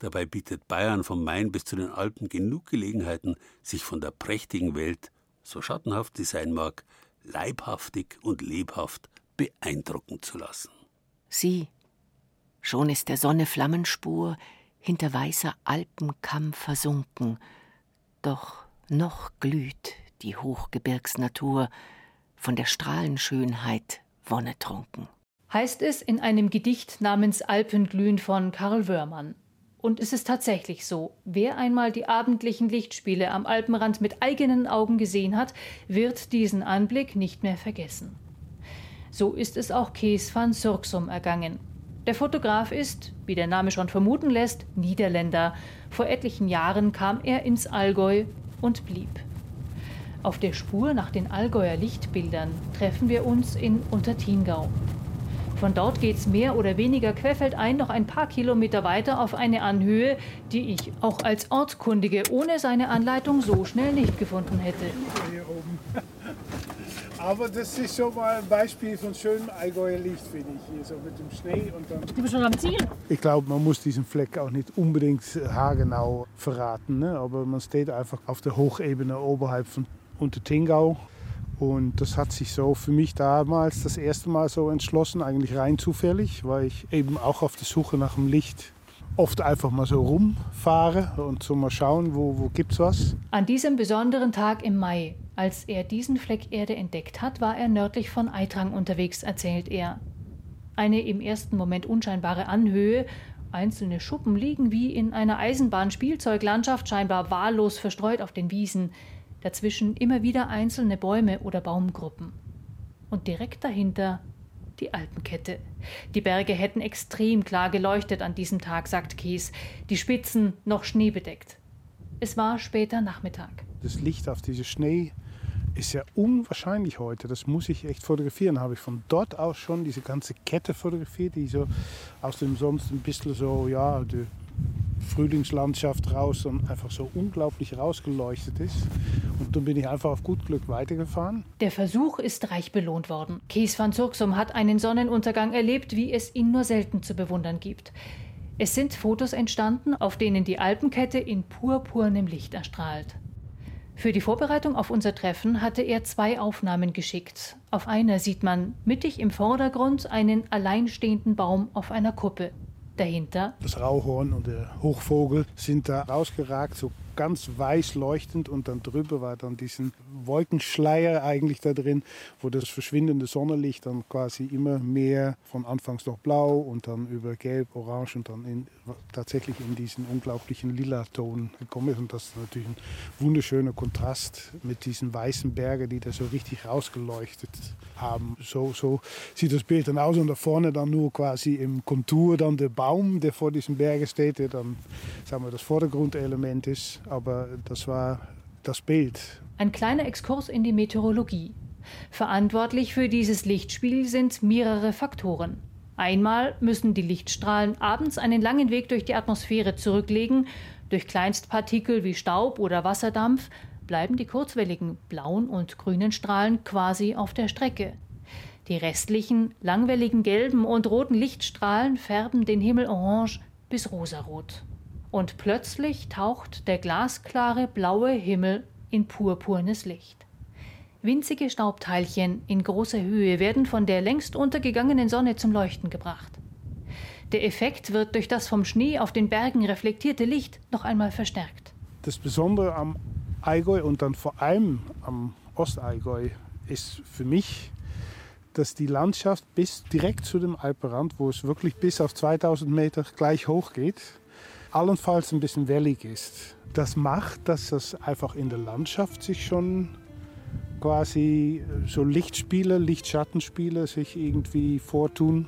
Dabei bietet Bayern vom Main bis zu den Alpen genug Gelegenheiten, sich von der prächtigen Welt, so schattenhaft sie sein mag, leibhaftig und lebhaft beeindrucken zu lassen. Sieh, schon ist der Sonne Flammenspur hinter weißer Alpenkamm versunken, doch noch glüht die Hochgebirgsnatur von der Strahlenschönheit wonnetrunken. Heißt es in einem Gedicht namens Alpenglühen von Karl Wörmann. Und es ist tatsächlich so. Wer einmal die abendlichen Lichtspiele am Alpenrand mit eigenen Augen gesehen hat, wird diesen Anblick nicht mehr vergessen. So ist es auch Kees van Surksum ergangen. Der Fotograf ist, wie der Name schon vermuten lässt, Niederländer. Vor etlichen Jahren kam er ins Allgäu und blieb. Auf der Spur nach den Allgäuer Lichtbildern treffen wir uns in Untertingau. Von dort geht's mehr oder weniger querfeldein noch ein paar Kilometer weiter auf eine Anhöhe, die ich auch als Ortskundige ohne seine Anleitung so schnell nicht gefunden hätte. Hier oben. Aber das ist schon mal ein Beispiel von schönem Allgäuer Licht, finde ich. Hier so mit dem Schnee und dann. Du bist schon am Ziel? Ich glaube, man muss diesen Fleck auch nicht unbedingt haargenau verraten. Ne? Aber man steht einfach auf der Hochebene oberhalb von Untertingau. Und das hat sich so für mich damals das erste Mal so entschlossen, eigentlich rein zufällig, weil ich eben auch auf der Suche nach dem Licht oft einfach mal so rumfahre und so mal schauen, wo, wo gibt's was. An diesem besonderen Tag im Mai, als er diesen Fleck Erde entdeckt hat, war er nördlich von Eitrang unterwegs, erzählt er. Eine im ersten Moment unscheinbare Anhöhe, einzelne Schuppen liegen wie in einer Eisenbahnspielzeuglandschaft scheinbar wahllos verstreut auf den Wiesen dazwischen immer wieder einzelne Bäume oder Baumgruppen. Und direkt dahinter die Alpenkette. Die Berge hätten extrem klar geleuchtet an diesem Tag, sagt Kies, die Spitzen noch schneebedeckt. Es war später Nachmittag. Das Licht auf diese Schnee ist ja unwahrscheinlich heute. Das muss ich echt fotografieren. Habe ich von dort aus schon diese ganze Kette fotografiert, die so aus dem sonst ein bisschen so, ja, die Frühlingslandschaft raus und einfach so unglaublich rausgeleuchtet ist. Und dann bin ich einfach auf gut Glück weitergefahren. Der Versuch ist reich belohnt worden. Kees van Zurksum hat einen Sonnenuntergang erlebt, wie es ihn nur selten zu bewundern gibt. Es sind Fotos entstanden, auf denen die Alpenkette in purpurnem Licht erstrahlt. Für die Vorbereitung auf unser Treffen hatte er zwei Aufnahmen geschickt. Auf einer sieht man mittig im Vordergrund einen alleinstehenden Baum auf einer Kuppe. Dahinter? Das Rauchhorn und der Hochvogel sind da rausgeragt, so ganz weiß leuchtend und dann drüber war dann diesen Wolkenschleier eigentlich da drin, wo das verschwindende Sonnenlicht dann quasi immer mehr von anfangs noch blau und dann über gelb, orange und dann in, tatsächlich in diesen unglaublichen lila Ton gekommen ist. Und das ist natürlich ein wunderschöner Kontrast mit diesen weißen Bergen, die da so richtig rausgeleuchtet haben. So, so sieht das Bild dann aus. Und da vorne dann nur quasi im Kontur dann der Baum, der vor diesen Bergen steht, der dann sagen wir, das Vordergrundelement ist aber das war das Bild. Ein kleiner Exkurs in die Meteorologie. Verantwortlich für dieses Lichtspiel sind mehrere Faktoren. Einmal müssen die Lichtstrahlen abends einen langen Weg durch die Atmosphäre zurücklegen. Durch Kleinstpartikel wie Staub oder Wasserdampf bleiben die kurzwelligen blauen und grünen Strahlen quasi auf der Strecke. Die restlichen, langwelligen gelben und roten Lichtstrahlen färben den Himmel orange bis rosarot und plötzlich taucht der glasklare blaue Himmel in purpurnes Licht. Winzige Staubteilchen in großer Höhe werden von der längst untergegangenen Sonne zum Leuchten gebracht. Der Effekt wird durch das vom Schnee auf den Bergen reflektierte Licht noch einmal verstärkt. Das Besondere am Allgäu und dann vor allem am Ostallgäu ist für mich dass die Landschaft bis direkt zu dem Alpenrand, wo es wirklich bis auf 2000 Meter gleich hoch geht, allenfalls ein bisschen wellig ist. Das macht, dass das einfach in der Landschaft sich schon quasi so Lichtspiele, Lichtschattenspiele sich irgendwie vortun.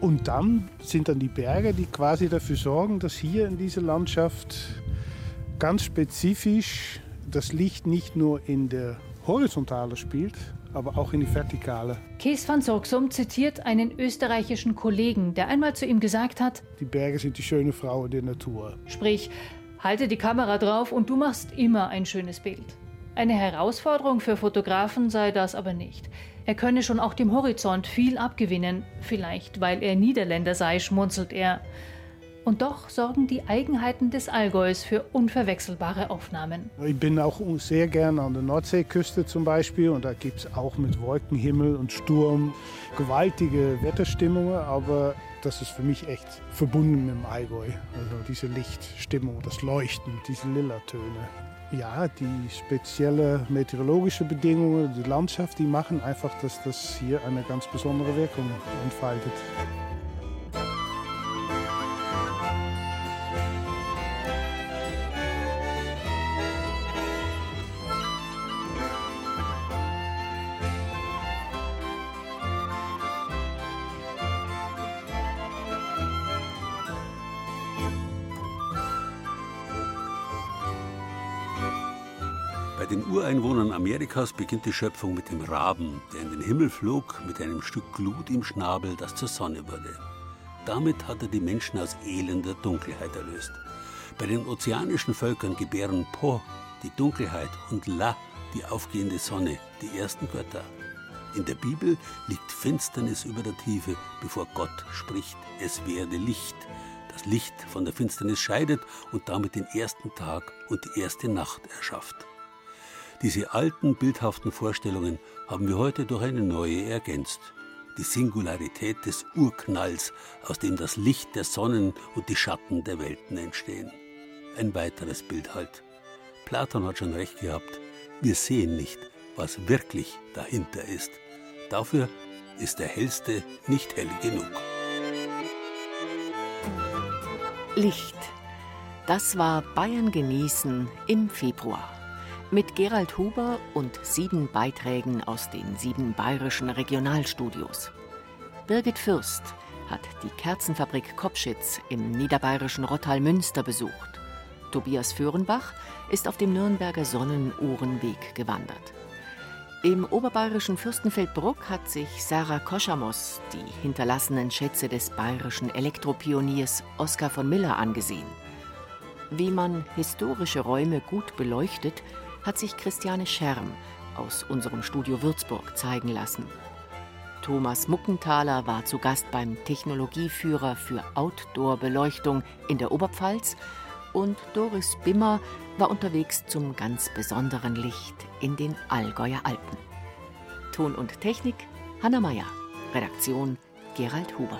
Und dann sind dann die Berge, die quasi dafür sorgen, dass hier in dieser Landschaft ganz spezifisch das Licht nicht nur in der Horizontale spielt, aber auch in die Vertikale. Kees van Sorgsum zitiert einen österreichischen Kollegen, der einmal zu ihm gesagt hat: Die Berge sind die schöne Frau der Natur. Sprich, halte die Kamera drauf und du machst immer ein schönes Bild. Eine Herausforderung für Fotografen sei das aber nicht. Er könne schon auch dem Horizont viel abgewinnen, vielleicht weil er Niederländer sei, schmunzelt er. Und doch sorgen die Eigenheiten des Allgäus für unverwechselbare Aufnahmen. Ich bin auch sehr gern an der Nordseeküste zum Beispiel und da gibt es auch mit Wolkenhimmel und Sturm gewaltige Wetterstimmungen, aber das ist für mich echt verbunden mit dem Allgäu. Also diese Lichtstimmung, das Leuchten, diese Lila-Töne. Ja, die spezielle meteorologische Bedingungen, die Landschaft, die machen einfach, dass das hier eine ganz besondere Wirkung entfaltet. Ureinwohnern Amerikas beginnt die Schöpfung mit dem Raben, der in den Himmel flog mit einem Stück Glut im Schnabel, das zur Sonne wurde. Damit hat er die Menschen aus elender Dunkelheit erlöst. Bei den ozeanischen Völkern gebären Po die Dunkelheit und La die aufgehende Sonne, die ersten Götter. In der Bibel liegt Finsternis über der Tiefe, bevor Gott spricht, es werde Licht. Das Licht von der Finsternis scheidet und damit den ersten Tag und die erste Nacht erschafft. Diese alten bildhaften Vorstellungen haben wir heute durch eine neue ergänzt. Die Singularität des Urknalls, aus dem das Licht der Sonnen und die Schatten der Welten entstehen. Ein weiteres Bild halt. Platon hat schon recht gehabt. Wir sehen nicht, was wirklich dahinter ist. Dafür ist der Hellste nicht hell genug. Licht. Das war Bayern genießen im Februar. Mit Gerald Huber und sieben Beiträgen aus den sieben bayerischen Regionalstudios. Birgit Fürst hat die Kerzenfabrik Kopschitz im niederbayerischen Rottal-Münster besucht. Tobias Föhrenbach ist auf dem Nürnberger Sonnenuhrenweg gewandert. Im oberbayerischen Fürstenfeldbruck hat sich Sarah Koschamos die hinterlassenen Schätze des bayerischen Elektropioniers Oskar von Miller angesehen. Wie man historische Räume gut beleuchtet, hat sich Christiane Scherm aus unserem Studio Würzburg zeigen lassen. Thomas Muckenthaler war zu Gast beim Technologieführer für Outdoor-Beleuchtung in der Oberpfalz und Doris Bimmer war unterwegs zum ganz besonderen Licht in den Allgäuer Alpen. Ton und Technik Hanna Meyer, Redaktion Gerald Huber.